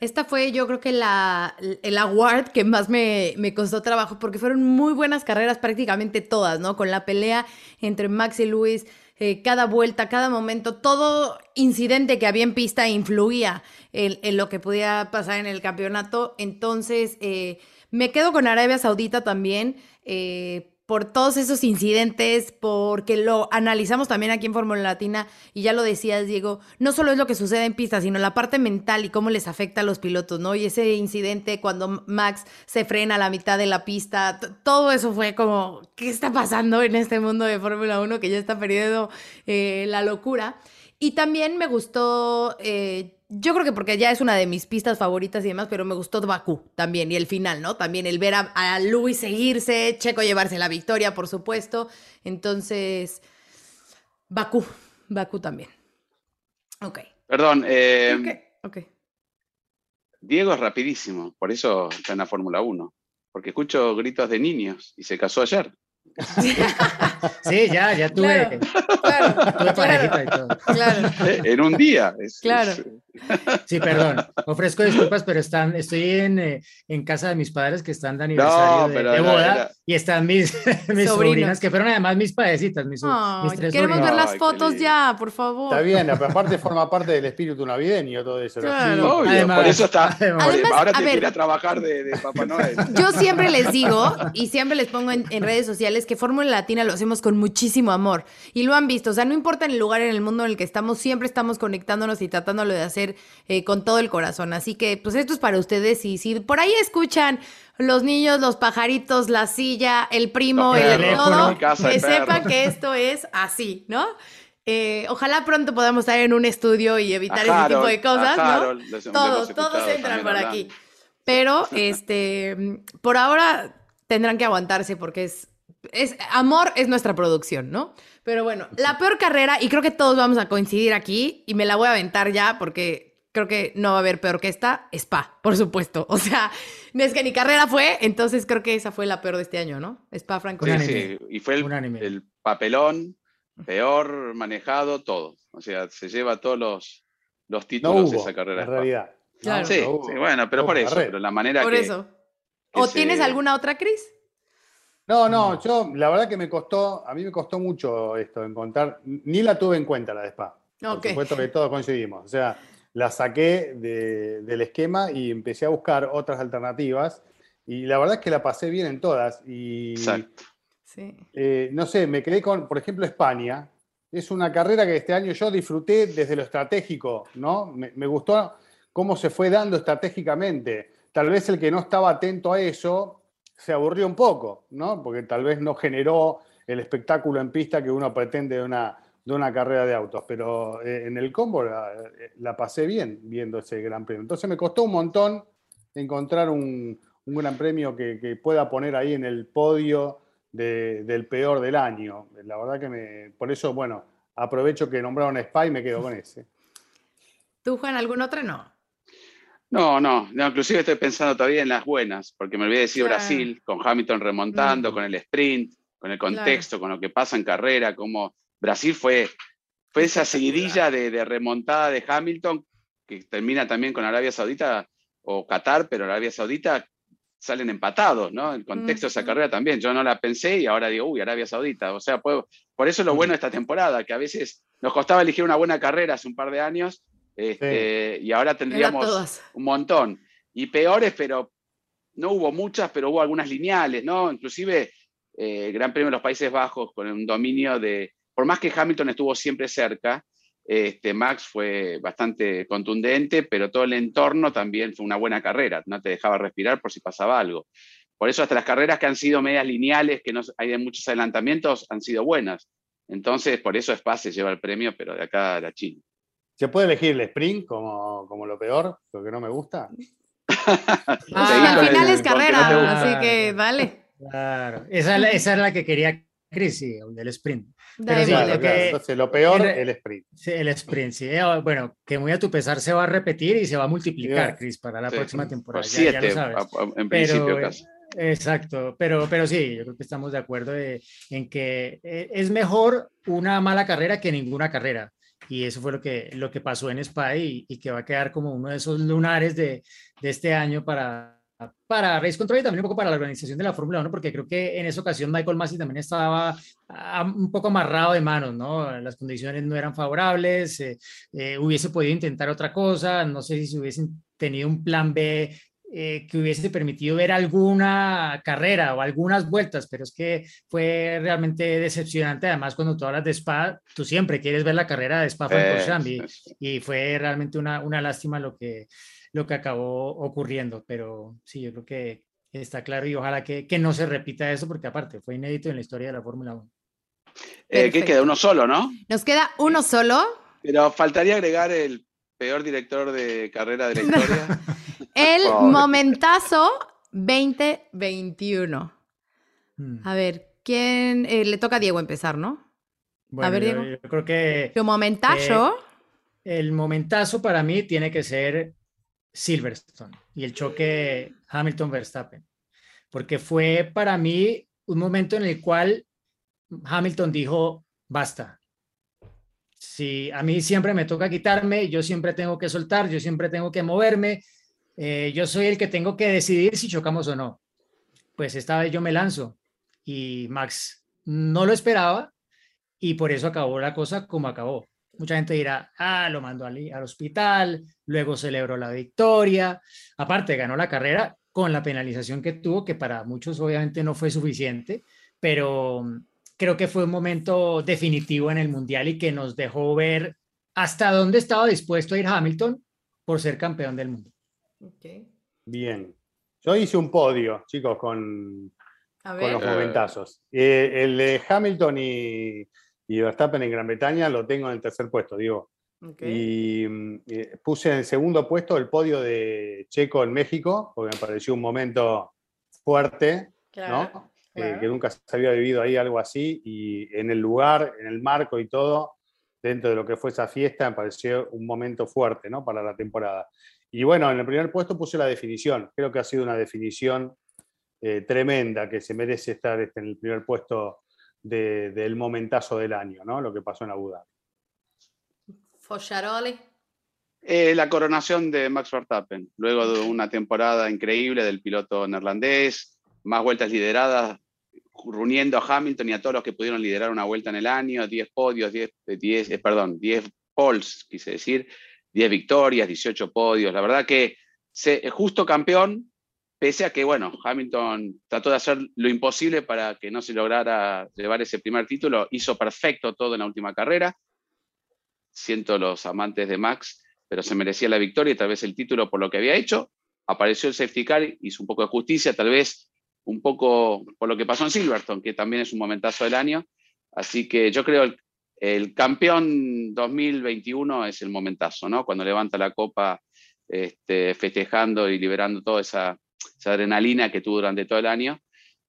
Esta fue yo creo que la, el award que más me, me, costó trabajo porque fueron muy buenas carreras prácticamente todas, ¿no? Con la pelea entre Max y Luis, eh, cada vuelta, cada momento, todo incidente que había en pista influía en, en lo que podía pasar en el campeonato. Entonces, eh, me quedo con Arabia Saudita también. Eh, por todos esos incidentes, porque lo analizamos también aquí en Fórmula Latina, y ya lo decías, Diego, no solo es lo que sucede en pista, sino la parte mental y cómo les afecta a los pilotos, ¿no? Y ese incidente cuando Max se frena a la mitad de la pista, todo eso fue como, ¿qué está pasando en este mundo de Fórmula 1 que ya está perdiendo eh, la locura? Y también me gustó... Eh, yo creo que porque ya es una de mis pistas favoritas y demás, pero me gustó Bakú también y el final, ¿no? También el ver a, a Luis seguirse, Checo llevarse la victoria, por supuesto. Entonces, Bakú, Bakú también. Ok. Perdón. Eh, okay. ok. Diego es rapidísimo, por eso está en la Fórmula 1, porque escucho gritos de niños y se casó ayer. Sí, ya, ya tuve, claro, claro, tuve parejita claro, y todo. claro. En un día. Es, Claro. es- Sí, perdón. Ofrezco disculpas, pero están, estoy en, eh, en casa de mis padres que están de aniversario de, pero de era- boda era- y están mis, mis Sobrinos. sobrinas, que fueron además mis padecitas, mis, Ay, mis tres queremos ver sobrinas. las Ay, fotos ya, por favor. Está bien, pero aparte forma parte del espíritu navideño todo eso. ¿no? Claro. Obvio, Además, por eso está. además. por- Además, ahora a te ver. quiere a trabajar de, de Papá Noel. Yo siempre les digo y siempre les pongo en, en redes sociales que Fórmula Latina lo hacemos con muchísimo amor. Y lo han visto. O sea, no importa en el lugar en el mundo en el que estamos, siempre estamos conectándonos y tratándolo de hacer eh, con todo el corazón. Así que, pues esto es para ustedes. Y si por ahí escuchan los niños, los pajaritos, la silla, el primo, el todo, que el perro. sepan que esto es así, ¿no? Eh, ojalá pronto podamos estar en un estudio y evitar A ese tipo Harold, de cosas, ¿no? Harold, los- hemos Todos, todos entran por aquí. Pero, este, por ahora tendrán que aguantarse porque es, es, amor es nuestra producción, ¿no? Pero bueno, la peor carrera, y creo que todos vamos a coincidir aquí, y me la voy a aventar ya porque creo que no va a haber peor que esta, Spa, por supuesto. O sea, no es que ni carrera fue, entonces creo que esa fue la peor de este año, ¿no? Spa Franco. Sí, Unánime. sí, y fue el, el papelón peor manejado, todo. O sea, se lleva todos los, los No títulos de esa carrera. en realidad. Claro. Sí, no hubo. sí, bueno, pero No por eso, carrera. pero la manera Por que, eso. que ¿O se- tienes alguna otra, Cris? No, no, yo la verdad que me costó, a mí me costó mucho esto, encontrar, ni la tuve en cuenta la de Spa. Ok. Por supuesto que todos coincidimos. O sea, la saqué de- del esquema y empecé a buscar otras alternativas. Y la verdad es que la pasé bien en todas. Y Exacto. Sí. eh, no sé, me quedé con, por ejemplo, España. Es una carrera que este año yo disfruté desde lo estratégico, ¿no? Me, me gustó cómo se fue dando estratégicamente. Tal vez el que no estaba atento a eso se aburrió un poco, ¿no? Porque tal vez no generó el espectáculo en pista que uno pretende de una, de una carrera de autos. Pero eh, en el combo la, eh, la pasé bien viendo ese gran premio. Entonces me costó un montón encontrar un, un gran premio que, que pueda poner ahí en el podio de- del peor del año. La verdad que me. Por eso, bueno, aprovecho que nombraron a Spa y me quedo con ese. ¿Tú, Juan, algún otro? No. No, no, no, inclusive estoy pensando todavía en las buenas, porque me olvidé de decir Claro. Brasil, con Hamilton remontando, Mm. con el sprint, con el contexto, con lo que pasa en carrera, como Brasil fue, fue esa seguidilla de, de remontada de Hamilton, que termina también con Arabia Saudita o Qatar, pero Arabia Saudita salen empatados, ¿no? El contexto de esa carrera también. Yo no la pensé y ahora digo, uy, Arabia Saudita. O sea, puedo- por eso es lo bueno de esta temporada, que a veces nos costaba elegir una buena carrera hace un par de años, este, y ahora tendríamos un montón. Y peores, pero no hubo muchas, pero hubo algunas lineales, ¿no? Inclusive eh, el Gran Premio de los Países Bajos con un dominio de, por más que Hamilton estuvo siempre cerca, este, Max fue bastante contundente, pero todo el entorno también fue una buena carrera, no te dejaba respirar por si pasaba algo. Por eso hasta las carreras que han sido medias lineales, que no hay muchos adelantamientos, han sido buenas. Entonces, por eso Spa se lleva el premio, pero de acá a la China. ¿Se puede elegir el sprint como, como lo peor, lo que no me gusta? Ah, al final el- es no carrera, gusta. así que dale. Claro, esa, es la- esa era la que quería Chris, sí, del sprint. Pero sí. Claro, lo claro. que- Entonces, lo peor, en- el sprint. Sí, el sprint, sí. Eh, Bueno, que muy a tu pesar se va a repetir y se va a multiplicar, Yeah. Chris, para la Sí, próxima por temporada. ya- ya lo siete, sabes. a- a- en Pero, principio eh, casi. Exacto, pero, pero sí, yo creo que estamos de acuerdo de- en que eh, es mejor una mala carrera que ninguna carrera. Y eso fue lo que, lo que pasó en Spa y, que va a quedar como uno de esos lunares de, este año para, para Race Control y también un poco para la organización de la Fórmula 1, porque creo que en esa ocasión Michael Massey también estaba ah, un poco amarrado de manos, ¿no? Las condiciones no eran favorables, eh, eh, hubiese podido intentar otra cosa, no sé si se hubiesen tenido un plan B eh, que hubiese permitido ver alguna carrera o algunas vueltas, pero es que fue realmente decepcionante. Además, cuando tú hablas de Spa, tú siempre quieres ver la carrera de Spa Eh, Francorchamps sí, sí. y fue realmente una, una lástima lo que, lo que acabó ocurriendo. Pero sí, yo creo que está claro y ojalá que, que no se repita eso, porque aparte fue inédito en la historia de la Fórmula 1. Eh, ¿Qué Perfecto. queda? Uno solo, ¿no? Nos queda uno solo. Pero faltaría agregar el peor director de carrera de la historia. El momentazo 2021. Mm. A ver, ¿quién? eh, le toca a Diego empezar, ¿no? Bueno, ver, yo- Diego. yo creo que Tu momentazo. el momentazo para mí tiene que ser Silverstone y el choque Hamilton-Verstappen, porque fue para mí un momento en el cual Hamilton dijo, basta. Si a mí siempre me toca quitarme, yo siempre tengo que soltar, yo siempre tengo que moverme, eh, yo soy el que tengo que decidir si chocamos o no. Pues esta vez yo me lanzo y Max no lo esperaba y por eso acabó la cosa como acabó. Mucha gente dirá, ah, lo mandó al, al hospital, luego celebró la victoria, aparte ganó la carrera con la penalización que tuvo, que para muchos obviamente no fue suficiente, pero mm, creo que fue un momento definitivo en el Mundial y que nos dejó ver hasta dónde estaba dispuesto a ir Hamilton por ser campeón del mundo. Bien. Yo hice un podio, chicos, con, con los. Eh. momentazos. Eh, el de Hamilton y, y Verstappen en Gran Bretaña lo tengo en el tercer puesto, digo. ok. Y eh, puse en el segundo puesto el podio de Checo en México, porque me pareció un momento fuerte, Claro, ¿no? Eh, claro. que nunca se había vivido ahí algo así, y en el lugar, en el marco y todo, dentro de lo que fue esa fiesta, me pareció un momento fuerte, ¿no? Para la temporada. Y bueno, en el primer puesto puse la definición. Creo que ha sido una definición eh, tremenda que se merece estar este, en el primer puesto de- del momentazo del año, ¿no? Lo que pasó en Abu Dhabi. Fosciaroli. Eh, la coronación de Max Verstappen, luego de una temporada increíble del piloto neerlandés, más vueltas lideradas, reuniendo a Hamilton y a todos los que pudieron liderar una vuelta en el año, 10 podios, 10, eh, 10, eh, perdón, 10 poles, quise decir, 10 victorias, 18 podios. La verdad que se, justo campeón, pese a que, bueno, Hamilton trató de hacer lo imposible para que no se lograra llevar ese primer título, hizo perfecto todo en la última carrera. Siento los amantes de Max, pero se merecía la victoria y tal vez el título por lo que había hecho. Apareció el safety car, hizo un poco de justicia, tal vez un poco por lo que pasó en Silverstone, que también es un momentazo del año. Así que yo creo el, campeón 2021 es el momentazo, ¿no? Cuando levanta la copa este, festejando y liberando toda esa, esa adrenalina que tuvo durante todo el año.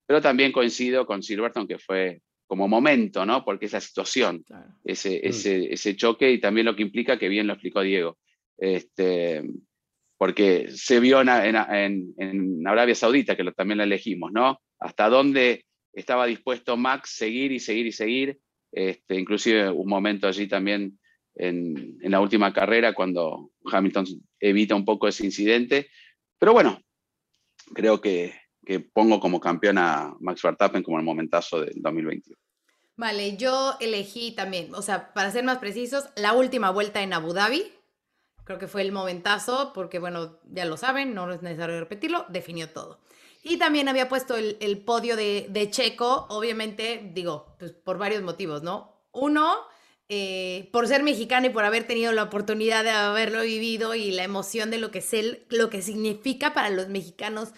Pero también coincido con Silverstone, que fue como momento, ¿no? Porque es la situación Claro. ese, ese, ese choque y también lo que implica, que bien lo explicó Diego, este, porque se vio en, en- en- en Arabia Saudita, que lo- también la elegimos, ¿no? Hasta dónde estaba dispuesto Max seguir y seguir y seguir, este, inclusive un momento allí también en, en la última carrera cuando Hamilton evita un poco ese incidente, pero bueno, creo que, que pongo como campeón a Max Verstappen como el momentazo del 2021. Vale, yo elegí también, o sea, para ser más precisos, la última vuelta en Abu Dhabi. Creo que fue el momentazo, porque bueno, ya lo saben, no es necesario repetirlo, definió todo. Y también había puesto el, el podio de, de Checo, obviamente, digo, pues por varios motivos, ¿no? Uno, eh, por ser mexicano y por haber tenido la oportunidad de haberlo vivido y la emoción de lo que, es él, lo que significa para los mexicanos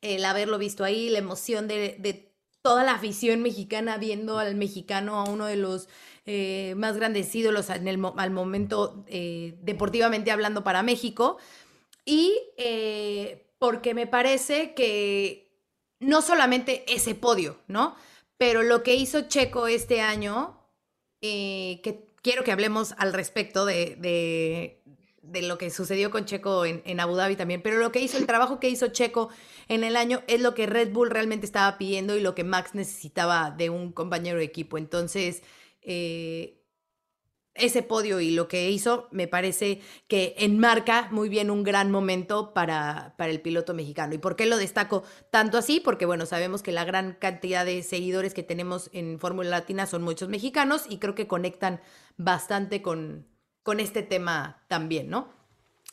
el haberlo visto ahí, la emoción de, de toda la afición mexicana viendo al mexicano, a uno de los eh, más grandes ídolos el, al momento eh, deportivamente hablando para México. Y porque me parece que no solamente ese podio, ¿no? Pero lo que hizo Checo este año, eh, que quiero que hablemos al respecto de, de, lo que sucedió con Checo en, en, Abu Dhabi también, pero lo que hizo, el trabajo que hizo Checo en el año es lo que Red Bull realmente estaba pidiendo y lo que Max necesitaba de un compañero de equipo. Entonces, eh, ese podio y lo que hizo me parece que enmarca muy bien un gran momento para, para, el piloto mexicano. ¿Y por qué lo destaco tanto así? Porque bueno, sabemos que la gran cantidad de seguidores que tenemos en Fórmula Latina son muchos mexicanos y creo que conectan bastante con, con este tema también, ¿no?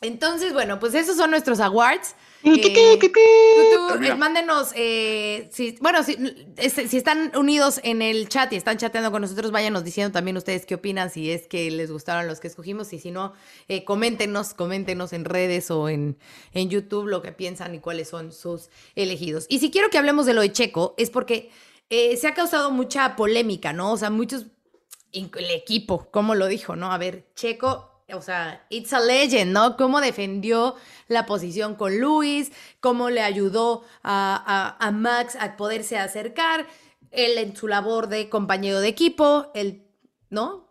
Entonces, bueno, pues esos son nuestros awards. Eh, eh, mándenos, eh, si, bueno, si, si, están unidos en el chat y están chateando con nosotros, váyanos diciendo también ustedes qué opinan, si es que les gustaron los que escogimos y si no, coméntenos, coméntenos en redes o en, en YouTube lo que piensan y cuáles son sus elegidos. Y si quiero que hablemos de lo de Checo, es porque se ha causado mucha polémica, ¿no? O sea, muchos, el equipo, como lo dijo, ¿no? A ver, Checo o sea, it's a legend, ¿no? Cómo defendió la posición con Luis, cómo le ayudó a, Max a poderse acercar, él en su labor de compañero de equipo, él, ¿no?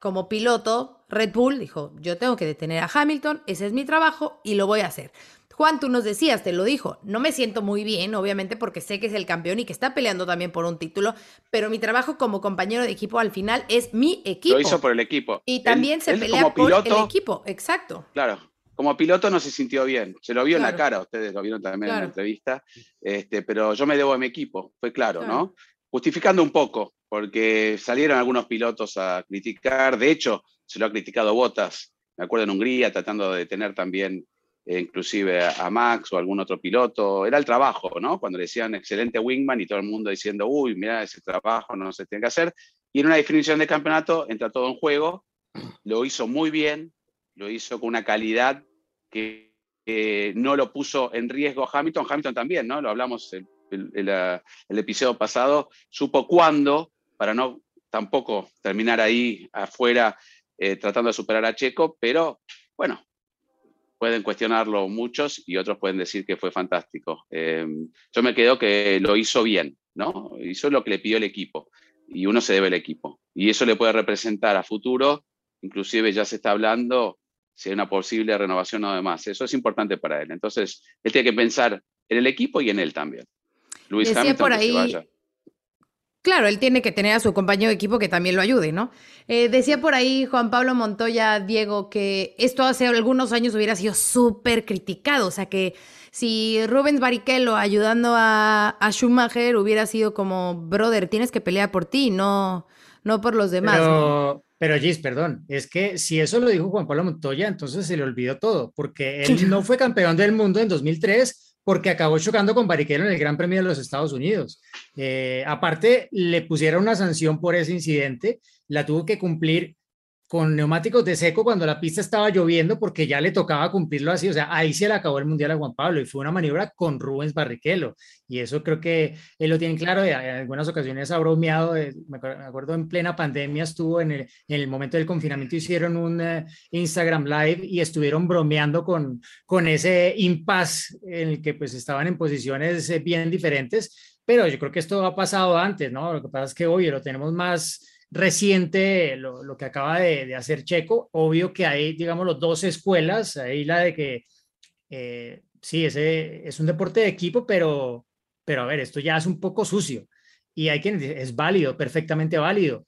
Como piloto, Red Bull dijo, yo tengo que detener a Hamilton, ese es mi trabajo y lo voy a hacer. Juan, tú nos decías, te lo dijo, no me siento muy bien, obviamente, porque sé que es el campeón y que está peleando también por un título, pero mi trabajo como compañero de equipo al final es mi equipo. Lo hizo por el equipo. Y también se pelea por el equipo, exacto. Claro, como piloto no se sintió bien, se lo vio en la cara, ustedes lo vieron también en la entrevista, este, pero yo me debo a mi equipo, fue claro, ¿no? Justificando un poco, porque salieron algunos pilotos a criticar, de hecho, se lo ha criticado Botas, me acuerdo en Hungría, tratando de detener también inclusive a, Max o algún otro piloto. Era el trabajo, ¿no? Cuando le decían excelente wingman y todo el mundo diciendo, uy, mira, ese trabajo no se tiene que hacer. Y en una definición de campeonato entra todo en juego. Lo hizo muy bien, lo hizo con una calidad que no lo puso en riesgo Hamilton. Hamilton también, ¿no? Lo hablamos el, el episodio pasado, supo cuándo para no tampoco terminar ahí afuera eh, tratando de superar a Checo, pero bueno, pueden cuestionarlo muchos y otros pueden decir que fue fantástico. Eh, yo me quedo que lo hizo bien, ¿no? Hizo lo que le pidió el equipo y uno se debe al equipo. Y eso le puede representar a futuro, inclusive ya se está hablando si hay una posible renovación o demás. Eso es importante para él. Entonces, él tiene que pensar en el equipo y en él también. Luis Hamilton, por ahí, Claro, él tiene que tener a su compañero de equipo que también lo ayude, ¿no? Eh, decía por ahí Juan Pablo Montoya, Diego, que esto hace algunos años hubiera sido súper criticado, o sea que si Rubens Barrichello ayudando a, Schumacher hubiera sido como, brother, tienes que pelear por ti, no, no por los demás. Pero, pero Gis, perdón, es que si eso lo dijo Juan Pablo Montoya, entonces se le olvidó todo, porque él no fue campeón del mundo en 2003 porque acabó chocando con Barrichello en el Gran Premio de los Estados Unidos. Eh, aparte, le pusieron una sanción por ese incidente, la tuvo que cumplir con neumáticos de seco cuando la pista estaba lloviendo porque ya le tocaba cumplirlo así, o sea, ahí se le acabó el Mundial a Juan Pablo y fue una maniobra con Rubens Barrichello. Y eso creo que él lo tiene claro, en algunas ocasiones ha bromeado, eh, me acuerdo en plena pandemia estuvo en el, momento del confinamiento, hicieron un eh, Instagram Live y estuvieron bromeando con, con ese impasse en el que pues estaban en posiciones eh, bien diferentes, pero yo creo que esto ha pasado antes, ¿no? Lo que pasa es que hoy lo tenemos más reciente lo, que acaba de, hacer Checo. Obvio que hay, digamos, los dos escuelas, ahí la de que eh, sí, ese es un deporte de equipo, pero, pero a ver, esto ya es un poco sucio y hay quien es válido, perfectamente válido.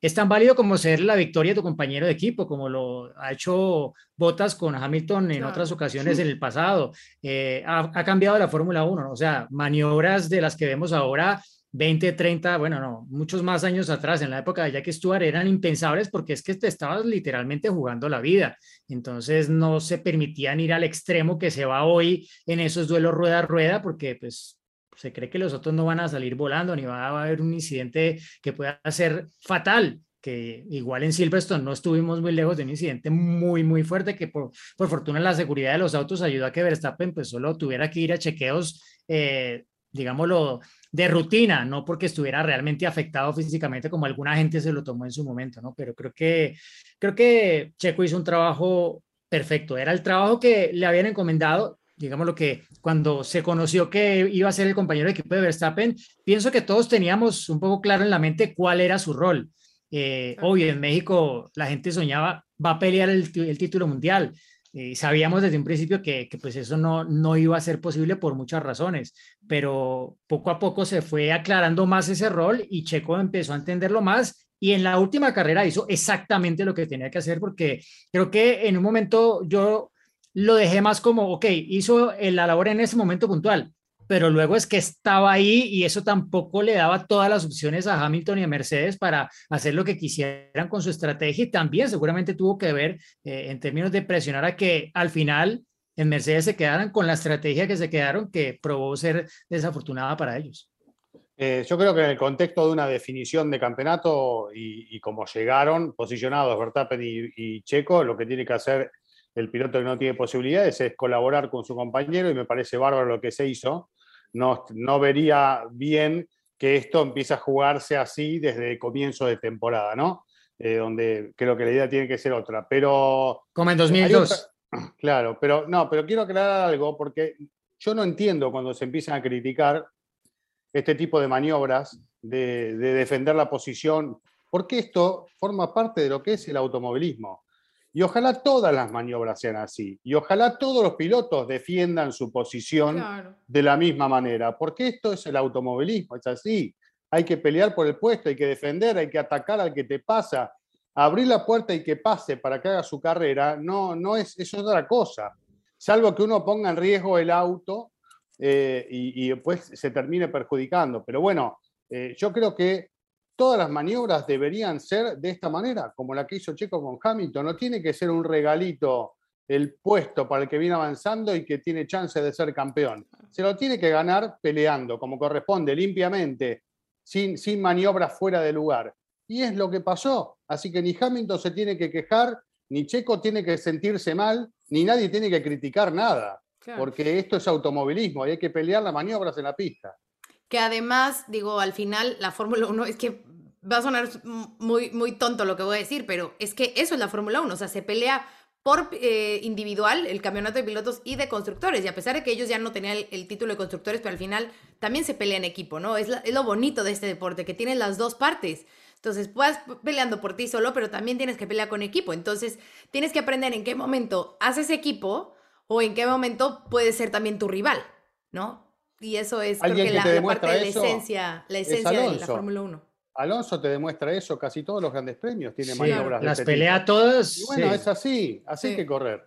Es tan válido como ser la victoria de tu compañero de equipo, como lo ha hecho Bottas con Hamilton en otras ocasiones en el pasado. Eh, ha, ha, cambiado la Fórmula 1, o sea, maniobras de las que vemos ahora 20, 30, bueno, no, muchos más años atrás, en la época de Jackie Stewart, eran impensables porque es que te estabas literalmente jugando la vida. Entonces no se permitían ir al extremo que se va hoy en esos duelos rueda a rueda porque pues se cree que los otros no van a salir volando ni va a haber un incidente que pueda ser fatal que igual en Silverstone no estuvimos muy lejos de un incidente muy, muy fuerte que por, por fortuna la seguridad de los autos ayudó a que Verstappen pues solo tuviera que ir a chequeos, eh, digámoslo, de rutina, no porque estuviera realmente afectado físicamente como alguna gente se lo tomó en su momento, ¿no? Pero creo que, creo que Checo hizo un trabajo perfecto, era el trabajo que le habían encomendado digamos lo que cuando se conoció que iba a ser el compañero de equipo de Verstappen, pienso que todos teníamos un poco claro en la mente cuál era su rol. Eh, obvio, en México la gente soñaba, va a pelear el, el título mundial. Eh, sabíamos desde un principio que, que, pues eso no, no iba a ser posible por muchas razones, pero poco a poco se fue aclarando más ese rol y Checo empezó a entenderlo más y en la última carrera hizo exactamente lo que tenía que hacer porque creo que en un momento yo lo dejé más como, ok, hizo la labor en ese momento puntual, pero luego es que estaba ahí y eso tampoco le daba todas las opciones a Hamilton y a Mercedes para hacer lo que quisieran con su estrategia y también seguramente tuvo que ver eh, en términos de presionar a que al final en Mercedes se quedaran con la estrategia que se quedaron que probó ser desafortunada para ellos. Eh, yo creo que en el contexto de una definición de campeonato y, como llegaron posicionados Verstappen y, y Checo, lo que tiene que hacer el piloto que no tiene posibilidades es colaborar con su compañero y me parece bárbaro lo que se hizo. No, no vería bien que esto empiece a jugarse así desde el comienzo de temporada, ¿no? Eh, donde creo que la idea tiene que ser otra. Pero. Como en 2002. claro, pero no, pero quiero aclarar algo porque yo no entiendo cuando se empiezan a criticar este tipo de maniobras de, de defender la posición, porque esto forma parte de lo que es el automovilismo. Y ojalá todas las maniobras sean así. Y ojalá todos los pilotos defiendan su posición de la misma manera. Porque esto es el automovilismo, es así. Hay que pelear por el puesto, hay que defender, hay que atacar al que te pasa. Abrir la puerta y que pase para que haga su carrera, no, no es, eso es otra cosa. Salvo que uno ponga en riesgo el auto eh, y, después se termine perjudicando. Pero bueno, eh, yo creo que todas las maniobras deberían ser de esta manera, como la que hizo Checo con Hamilton. No tiene que ser un regalito el puesto para el que viene avanzando y que tiene chance de ser campeón. Se lo tiene que ganar peleando, como corresponde, limpiamente, sin, sin maniobras fuera de lugar. Y es lo que pasó. Así que ni Hamilton se tiene que quejar, ni Checo tiene que sentirse mal, ni nadie tiene que criticar nada. Porque esto es automovilismo y hay que pelear las maniobras en la pista que además, digo, al final la Fórmula 1 es que va a sonar muy, muy tonto lo que voy a decir, pero es que eso es la Fórmula 1, o sea, se pelea por eh, individual el campeonato de pilotos y de constructores. Y a pesar de que ellos ya no tenían el, título de constructores, pero al final también se pelea en equipo, ¿no? Es, es, lo bonito de este deporte, que tiene las dos partes. Entonces, vas peleando por ti solo, pero también tienes que pelear con equipo. Entonces, tienes que aprender en qué momento haces equipo o en qué momento puedes ser también tu rival, ¿no? Y eso es creo que, la, parte de la esencia, la esencia de la Fórmula 1. Alonso te demuestra eso, casi todos los grandes premios tienen maniobras. Las este pelea todas. bueno, es así, así hay que correr.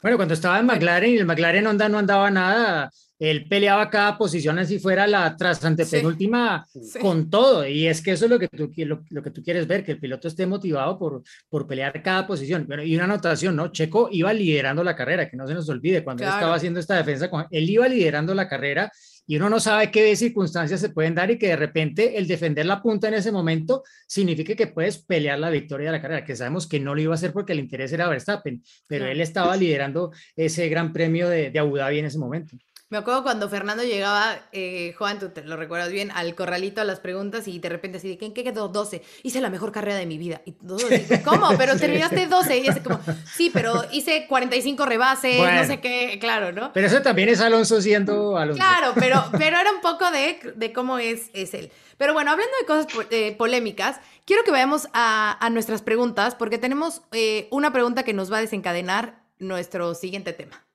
Bueno, cuando estaba en McLaren y el McLaren Honda no andaba nada, él peleaba cada posición así fuera la tras antepenúltima con todo. Y es que eso es lo que tú, lo, que tú quieres ver, que el piloto esté motivado por, por pelear cada posición. Bueno, y una anotación, ¿no? Checo iba liderando la carrera, que no se nos olvide, cuando él estaba haciendo esta defensa, él iba liderando la carrera y uno no sabe qué circunstancias se pueden dar y que de repente el defender la punta en ese momento significa que puedes pelear la victoria de la carrera, que sabemos que no lo iba a hacer porque el interés era Verstappen, pero él estaba liderando ese gran premio de, de Abu Dhabi en ese momento. Me acuerdo cuando Fernando llegaba, eh, Juan, tú te lo recuerdas bien, al corralito a las preguntas y de repente así, ¿en qué quedó 12? Hice la mejor carrera de mi vida. Y todos ¿cómo? Pero terminaste 12. Y es como, sí, pero hice 45 rebases, no sé qué, claro, ¿no? Pero eso también es Alonso siendo Alonso. Claro, pero, pero era un poco de, de cómo es, es él. Pero bueno, hablando de cosas eh, polémicas, quiero que vayamos a, a nuestras preguntas porque tenemos eh, una pregunta que nos va a desencadenar nuestro siguiente tema.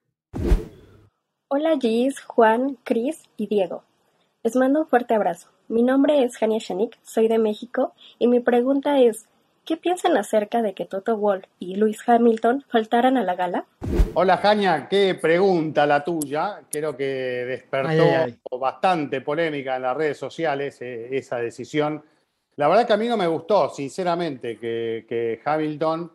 Hola Gis, Juan, Cris y Diego. Les mando un fuerte abrazo. Mi nombre es Jania Shanik, soy de México y mi pregunta es, ¿qué piensan acerca de que Toto Wolff y Lewis Hamilton faltaran a la gala? Hola Jania, qué pregunta la tuya. Creo que despertó bastante polémica en las redes sociales eh, esa decisión. La verdad que a mí no me gustó, sinceramente, que, Hamilton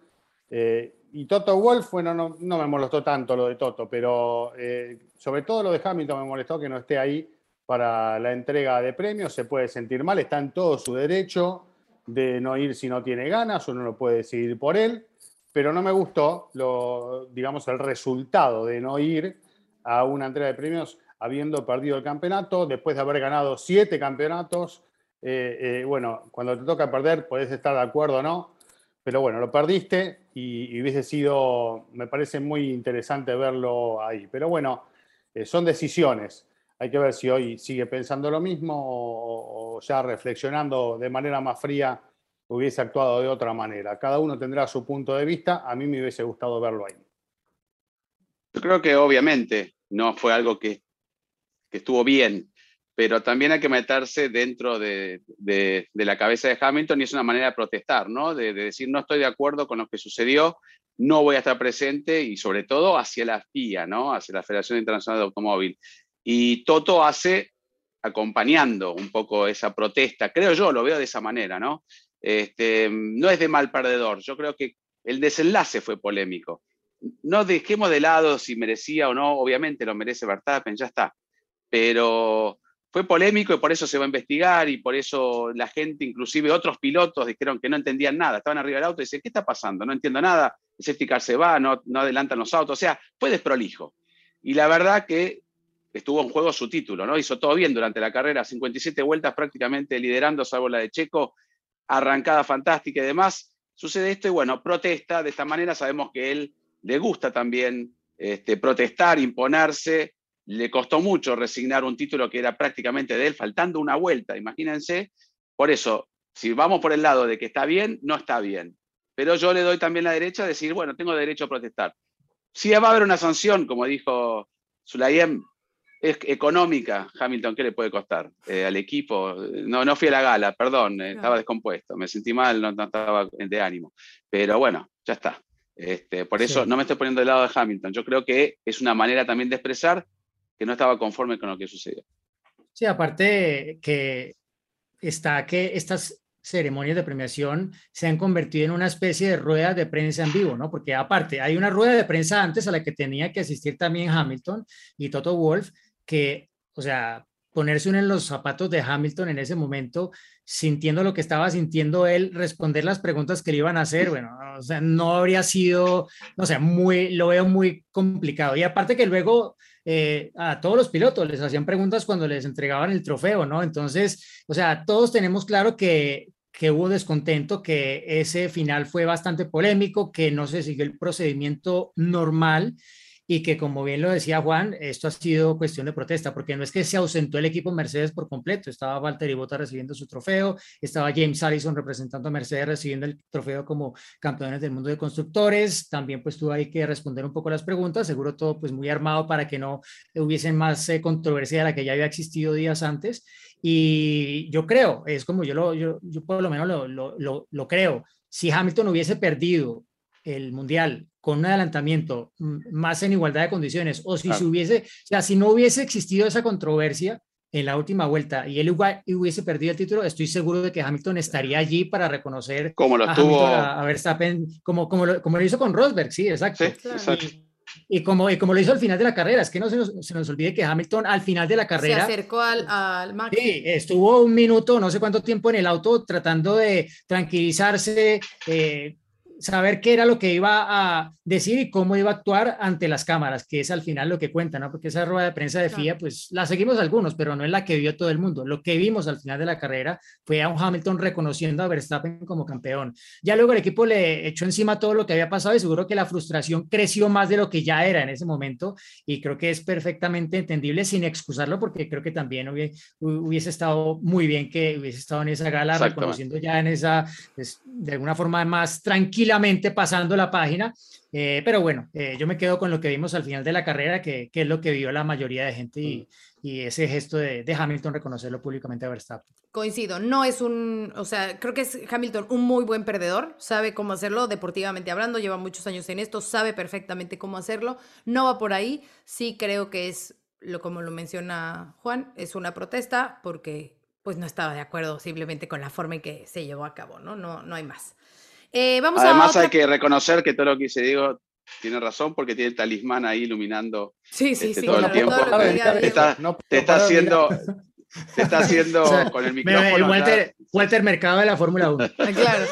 eh, y Toto Wolf, bueno, no, me molestó tanto lo de Toto, pero eh, sobre todo lo de Hamilton me molestó que no esté ahí para la entrega de premios, se puede sentir mal, está en todo su derecho de no ir si no tiene ganas, uno no puede decidir por él, pero no me gustó, digamos, el resultado de no ir a una entrega de premios habiendo perdido el campeonato, después de haber ganado siete campeonatos. Eh, eh, bueno, cuando te toca perder, puedes estar de acuerdo o no, pero bueno, lo perdiste y, hubiese sido, me parece muy interesante verlo ahí. Pero bueno, eh, son decisiones. Hay que ver si hoy sigue pensando lo mismo o, ya reflexionando de manera más fría hubiese actuado de otra manera. Cada uno tendrá su punto de vista. A mí me hubiese gustado verlo ahí. Yo creo que obviamente no fue algo que, que estuvo bien, pero también hay que meterse dentro de, de, la cabeza de Hamilton y es una manera de protestar, ¿no? De, de, decir no estoy de acuerdo con lo que sucedió, no voy a estar presente y sobre todo hacia la FIA, ¿no? Hacia la Federación Internacional de Automóvil. Y Toto hace acompañando un poco esa protesta, creo yo, lo veo de esa manera, ¿no? Este, no es de mal perdedor, yo creo que el desenlace fue polémico. No dejemos de lado si merecía o no, obviamente lo merece Verstappen, ya está, pero fue polémico y por eso se va a investigar y por eso la gente, inclusive otros pilotos, dijeron que no entendían nada, estaban arriba del auto y dicen, ¿qué está pasando? No entiendo nada, el safety car se va, no, adelantan los autos, o sea, fue desprolijo. Y la verdad que estuvo en juego su título, ¿no? Hizo todo bien durante la carrera, 57 vueltas prácticamente liderando, salvo la de Checo, arrancada fantástica y demás. Sucede esto y bueno, protesta, de esta manera sabemos que él le gusta también este, protestar, imponerse, le costó mucho resignar un título que era prácticamente de él, faltando una vuelta, imagínense. Por eso, si vamos por el lado de que está bien, no está bien. Pero yo le doy también la derecha a decir, bueno, tengo derecho a protestar. Si va a haber una sanción, como dijo Sulayem, es económica, Hamilton, ¿qué le puede costar eh, al equipo? No, no fui a la gala, perdón, eh, estaba descompuesto, me sentí mal, no, estaba de ánimo. Pero bueno, ya está. Este, por eso no me estoy poniendo del lado de Hamilton. Yo creo que es una manera también de expresar que no estaba conforme con lo que sucedió. Sí, aparte que está que estas ceremonias de premiación se han convertido en una especie de rueda de prensa en vivo, ¿no? Porque aparte, hay una rueda de prensa antes a la que tenía que asistir también Hamilton y Toto Wolf, que, o sea, ponerse uno en los zapatos de Hamilton en ese momento, sintiendo lo que estaba sintiendo él, responder las preguntas que le iban a hacer, bueno, o sea, no habría sido, no sé, muy, lo veo muy complicado. Y aparte que luego eh, a todos los pilotos les hacían preguntas cuando les entregaban el trofeo, ¿no? Entonces, o sea, todos tenemos claro que, que hubo descontento, que ese final fue bastante polémico, que no se siguió el procedimiento normal y que como bien lo decía Juan, esto ha sido cuestión de protesta, porque no es que se ausentó el equipo Mercedes por completo, estaba Valtteri Bottas recibiendo su trofeo, estaba James Allison representando a Mercedes recibiendo el trofeo como campeones del mundo de constructores, también pues tuvo ahí que responder un poco las preguntas, seguro todo pues muy armado para que no hubiesen más eh, controversia de la que ya había existido días antes, y yo creo, es como yo, lo, yo, yo por lo menos lo, lo, lo creo, si Hamilton hubiese perdido el mundial con un adelantamiento más en igualdad de condiciones, o si se hubiese, o sea, si no hubiese existido esa controversia en la última vuelta y él hubiese perdido el título, estoy seguro de que Hamilton estaría allí para reconocer como lo a, tuvo... a, Verstappen, como, como, lo, como lo hizo con Rosberg, sí, exacto. Y, como, y como lo hizo al final de la carrera, es que no se nos, se nos olvide que Hamilton al final de la carrera... Se acercó al, al Max. Sí, estuvo un minuto, no sé cuánto tiempo en el auto tratando de tranquilizarse, eh, saber qué era lo que iba a decir y cómo iba a actuar ante las cámaras, que es al final lo que cuenta, ¿no? Porque esa rueda de prensa de FIA, pues la seguimos algunos, pero no es la que vio todo el mundo. Lo que vimos al final de la carrera fue a un Hamilton reconociendo a Verstappen como campeón. Ya luego el equipo le echó encima todo lo que había pasado y seguro que la frustración creció más de lo que ya era en ese momento y creo que es perfectamente entendible sin excusarlo porque creo que también hubiese, estado muy bien que hubiese estado en esa gala reconociendo ya en esa, pues, de alguna forma más tranquilamente pasando la página eh, pero bueno, eh, yo me quedo con lo que vimos al final de la carrera, que, que es lo que vio la mayoría de gente y, mm. y ese gesto de, de, Hamilton reconocerlo públicamente a Verstappen. Coincido, no es un, o sea, creo que es Hamilton un muy buen perdedor, sabe cómo hacerlo deportivamente hablando, lleva muchos años en esto, sabe perfectamente cómo hacerlo, no va por ahí, sí creo que es, lo como lo menciona Juan, es una protesta porque pues no estaba de acuerdo simplemente con la forma en que se llevó a cabo, ¿no? No, no hay más. Eh, Además hay que reconocer que todo lo que se digo tiene razón porque tiene el talismán ahí iluminando sí, sí, este, sí, todo el tiempo. te, está, te está haciendo, te está haciendo con el micrófono. El Walter, Walter, Mercado de la Fórmula 1. Ah, claro.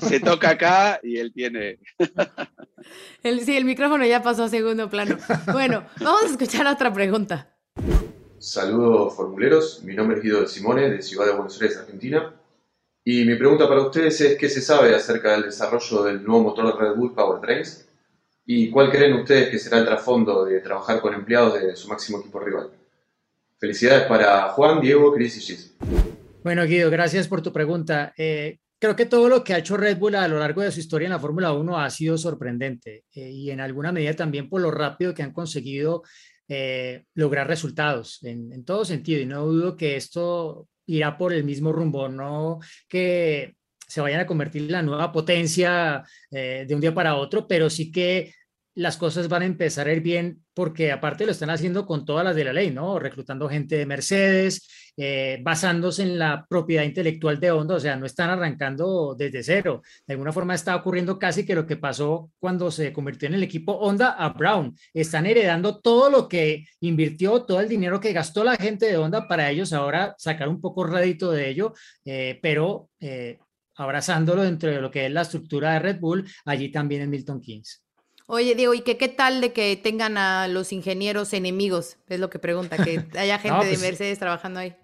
Se, toca acá y él tiene. El, sí, el micrófono ya pasó a segundo plano. Bueno, vamos a escuchar otra pregunta. Saludos formuleros, mi nombre es Guido de Simone, de Ciudad de Buenos Aires, Argentina. Y mi pregunta para ustedes es, ¿qué se sabe acerca del desarrollo del nuevo motor Red Bull Powertrains? ¿Y cuál creen ustedes que será el trasfondo de trabajar con empleados de su máximo equipo rival? Felicidades para Juan, Diego, Cris y Gis. Bueno, Guido, gracias por tu pregunta. Eh, creo que todo lo que ha hecho Red Bull a lo largo de su historia en la Fórmula 1 ha sido sorprendente eh, y en alguna medida también por lo rápido que han conseguido eh, lograr resultados en, todo sentido. Y no dudo que esto irá por el mismo rumbo, no que se vayan a convertir en la nueva potencia eh, de un día para otro, pero sí que las cosas van a empezar a ir bien porque aparte lo están haciendo con todas las de la ley, ¿no? Reclutando gente de Mercedes, eh, basándose en la propiedad intelectual de Honda, o sea, no están arrancando desde cero. De alguna forma está ocurriendo casi que lo que pasó cuando se convirtió en el equipo Honda a Brown. Están heredando todo lo que invirtió, todo el dinero que gastó la gente de Honda para ellos ahora sacar un poco rédito de ello, eh, pero eh, abrazándolo dentro de lo que es la estructura de Red Bull, allí también en Milton Keynes. Oye, Diego, ¿y que, qué tal de que tengan a los ingenieros enemigos? Es lo que pregunta, que haya gente pues de Mercedes trabajando ahí.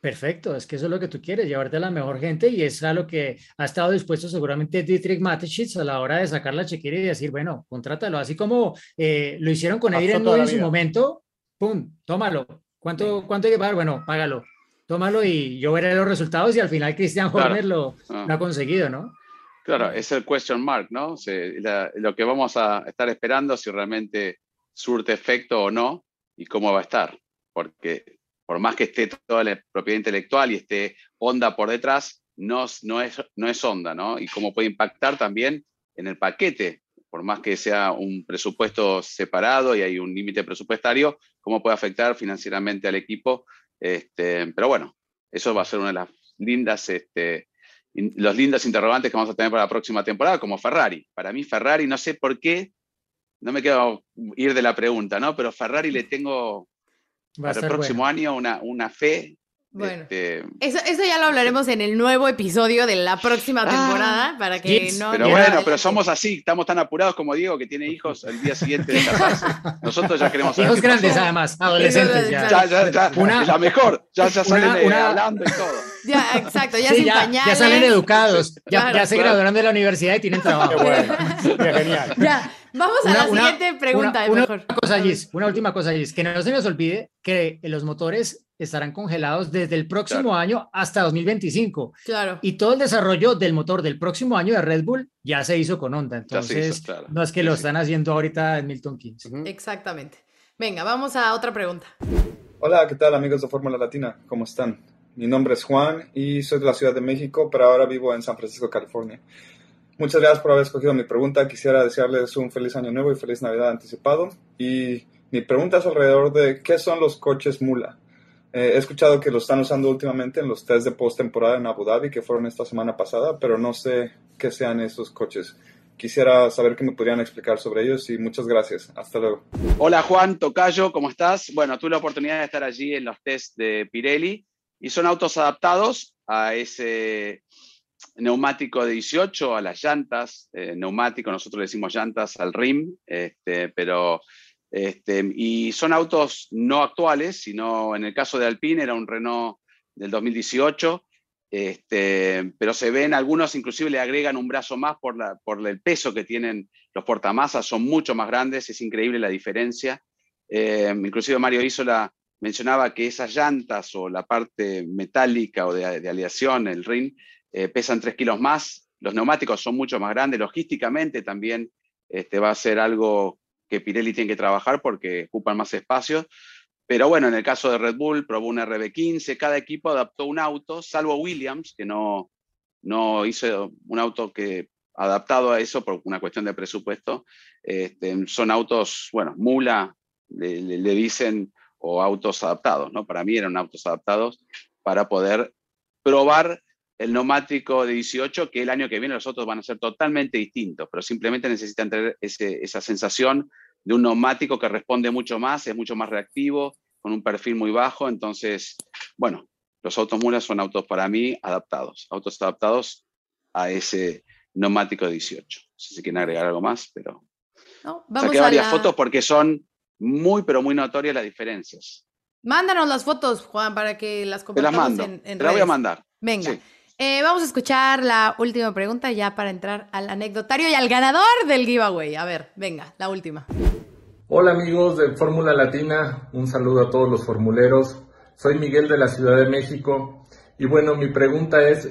Perfecto, es que eso es lo que tú quieres, llevarte a la mejor gente y es a lo que ha estado dispuesto seguramente Dietrich Mateschitz a la hora de sacar la chequera y decir, bueno, contrátalo, así como eh, lo hicieron con Adrian en su momento, pum, tómalo. ¿Cuánto, ¿Cuánto hay que pagar? Bueno, págalo, tómalo y yo veré los resultados y al final Christian Horner claro. lo, Ah. lo ha conseguido, ¿no? Claro, es el question mark, ¿no? Se- la- lo que vamos a estar esperando si realmente surte efecto o no y cómo va a estar. Porque por más que esté toda la propiedad intelectual y esté Honda por detrás, no, es- no, es, no es Honda, ¿no? Y cómo puede impactar también en el paquete, por más que sea un presupuesto separado y hay un límite presupuestario, cómo puede afectar financieramente al equipo. Este, pero bueno, eso va a ser una de las lindas este, los lindos interrogantes que vamos a tener para la próxima temporada, como Ferrari. Para mí, Ferrari, no sé por qué, no me quiero ir de la pregunta, ¿no? Pero Ferrari le tengo Va para el próximo bueno. año una, una fe. Bueno. este, Eso, eso ya lo hablaremos en el nuevo episodio de la próxima Ah, temporada, para que yes, no... pero no bueno, pero somos así, estamos tan apurados como Diego, que tiene hijos el día siguiente de casarse. Nosotros ya queremos saber Hijos grandes pasó. además, adolescentes ya. Ya, ya, ya, Una- la mejor, ya, ya salen una- eh, una- hablando y todo. Ya, exacto, ya Sí, sin ya, pañales. ya salen educados, ya, Claro, ya se claro. graduaron de la universidad y tienen trabajo. Qué bueno, qué genial. Ya, vamos a la siguiente pregunta, una- una mejor. última cosa, Gis, una última cosa, Gis, que no se nos olvide que los motores estarán congelados desde el próximo Claro. año hasta 2025 Claro. y todo el desarrollo del motor del próximo año de Red Bull ya se hizo con Honda, se hizo, entonces claro. no es que Sí, lo sí. están haciendo ahorita en Milton Keynes. Ujú. Exactamente. Venga, vamos a otra pregunta. Hola, ¿qué tal amigos de Fórmula Latina? ¿Cómo están? Mi nombre es Juan y soy de la Ciudad de México, pero ahora vivo en San Francisco, California. Muchas gracias por haber escogido mi pregunta. Quisiera desearles un feliz año nuevo y feliz Navidad anticipado. Y mi pregunta es alrededor de qué son los coches Mula. Eh, he escuchado que lo están usando últimamente en los test de postemporada en Abu Dhabi, que fueron esta semana pasada, pero no sé qué sean esos coches. Quisiera saber qué me podrían explicar sobre ellos y muchas gracias. Hasta luego. Hola Juan Tocayo, ¿cómo estás? Bueno, tuve la oportunidad de estar allí en los test de Pirelli y son autos adaptados a ese neumático de 18, a las llantas, eh, neumático, nosotros decimos llantas al rim, este, pero este, y son autos no actuales, sino en el caso de Alpine era un Renault del 2018, este, pero se ven, algunos inclusive le agregan un brazo más por, la, por el peso que tienen los portamasas, son mucho más grandes, es increíble la diferencia. Eh, inclusive Mario Isola mencionaba que esas llantas o la parte metálica o de, de aleación, el ring, eh, pesan 3 kilos más, los neumáticos son mucho más grandes, logísticamente también este, va a ser algo que Pirelli tiene que trabajar porque ocupan más espacio. Pero bueno, en el caso de Red Bull, probó un RB15, cada equipo adaptó un auto, salvo Williams, que no, no hizo un auto que adaptado a eso por una cuestión de presupuesto. Este, son autos, bueno, mula, le, le dicen, o autos adaptados, ¿no? Para mí eran autos adaptados para poder probar el neumático de 18, que el año que viene los otros van a ser totalmente distintos, pero simplemente necesitan tener ese, esa sensación de un neumático que responde mucho más, es mucho más reactivo, con un perfil muy bajo. Entonces, bueno, los autos mulas son autos para mí adaptados, autos adaptados a ese neumático de 18. No sé si quieren agregar algo más, pero No, vamos saqué a varias la- fotos porque son muy, pero muy notorias las diferencias. Mándanos las fotos, Juan, para que las Te las compartamos mando, en, en te las voy a mandar. Venga. Sí. Eh, vamos a escuchar la última pregunta ya para entrar al anecdotario y al ganador del giveaway. A ver, venga, la última. Hola amigos de Fórmula Latina, un saludo a todos los formuleros. Soy Miguel de la Ciudad de México y bueno, mi pregunta es,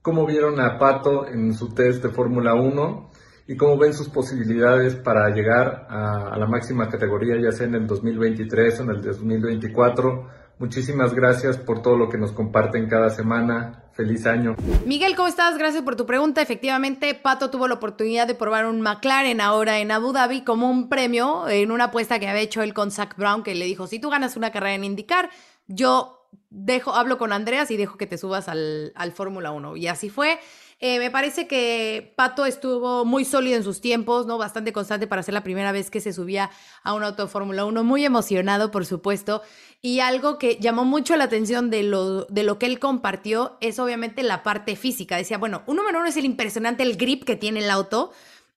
¿cómo vieron a Pato en su test de Fórmula 1 y cómo ven sus posibilidades para llegar a, a la máxima categoría, ya sea en el 2023 o en el 2024? Muchísimas gracias por todo lo que nos comparten cada semana. Feliz año. Miguel, ¿cómo estás? Gracias por tu pregunta. Efectivamente, Pato tuvo la oportunidad de probar un McLaren ahora en Abu Dhabi como un premio en una apuesta que había hecho él con Zach Brown, que le dijo, si tú ganas una carrera en IndyCar, yo dejo, hablo con Andreas y dejo que te subas al, al Fórmula 1. Y así fue. Eh, me parece que Pato estuvo muy sólido en sus tiempos, ¿no? Bastante constante para ser la primera vez que se subía a un auto de Fórmula 1. Muy emocionado, por supuesto. Y algo que llamó mucho la atención de lo, de lo que él compartió es obviamente la parte física. Decía, bueno, un número uno es el impresionante, el grip que tiene el auto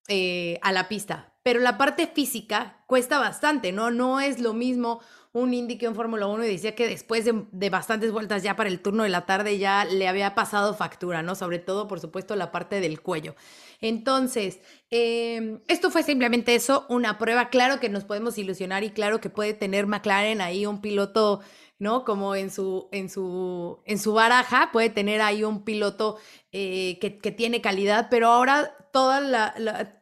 eh, a la pista. Pero la parte física cuesta bastante, ¿no? No es lo mismo un Indy en Fórmula 1 y decía que después de, bastantes vueltas ya para el turno de la tarde ya le había pasado factura, ¿no? Sobre todo, por supuesto, la parte del cuello. Entonces, em, esto fue simplemente eso, una prueba. Claro que nos podemos ilusionar y claro que puede tener McLaren ahí un piloto ¿no? Como en su, en su, en su baraja, puede tener ahí un piloto eh, que, tiene calidad, pero ahora todo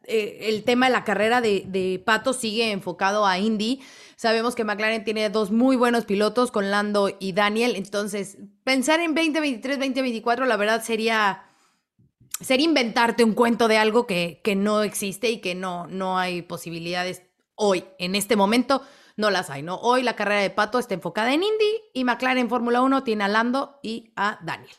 eh, el tema de la carrera de, de, Pato sigue enfocado a Indy. Sabemos que McLaren tiene dos muy buenos pilotos con Lando y Daniel, entonces pensar en 2023, 2024, la verdad sería sería inventarte un cuento de algo que, que no existe y que no, no hay posibilidades hoy, en este momento, no las hay, ¿no? Hoy la carrera de Pato está enfocada en Indy y McLaren Fórmula 1 tiene a Lando y a Daniel.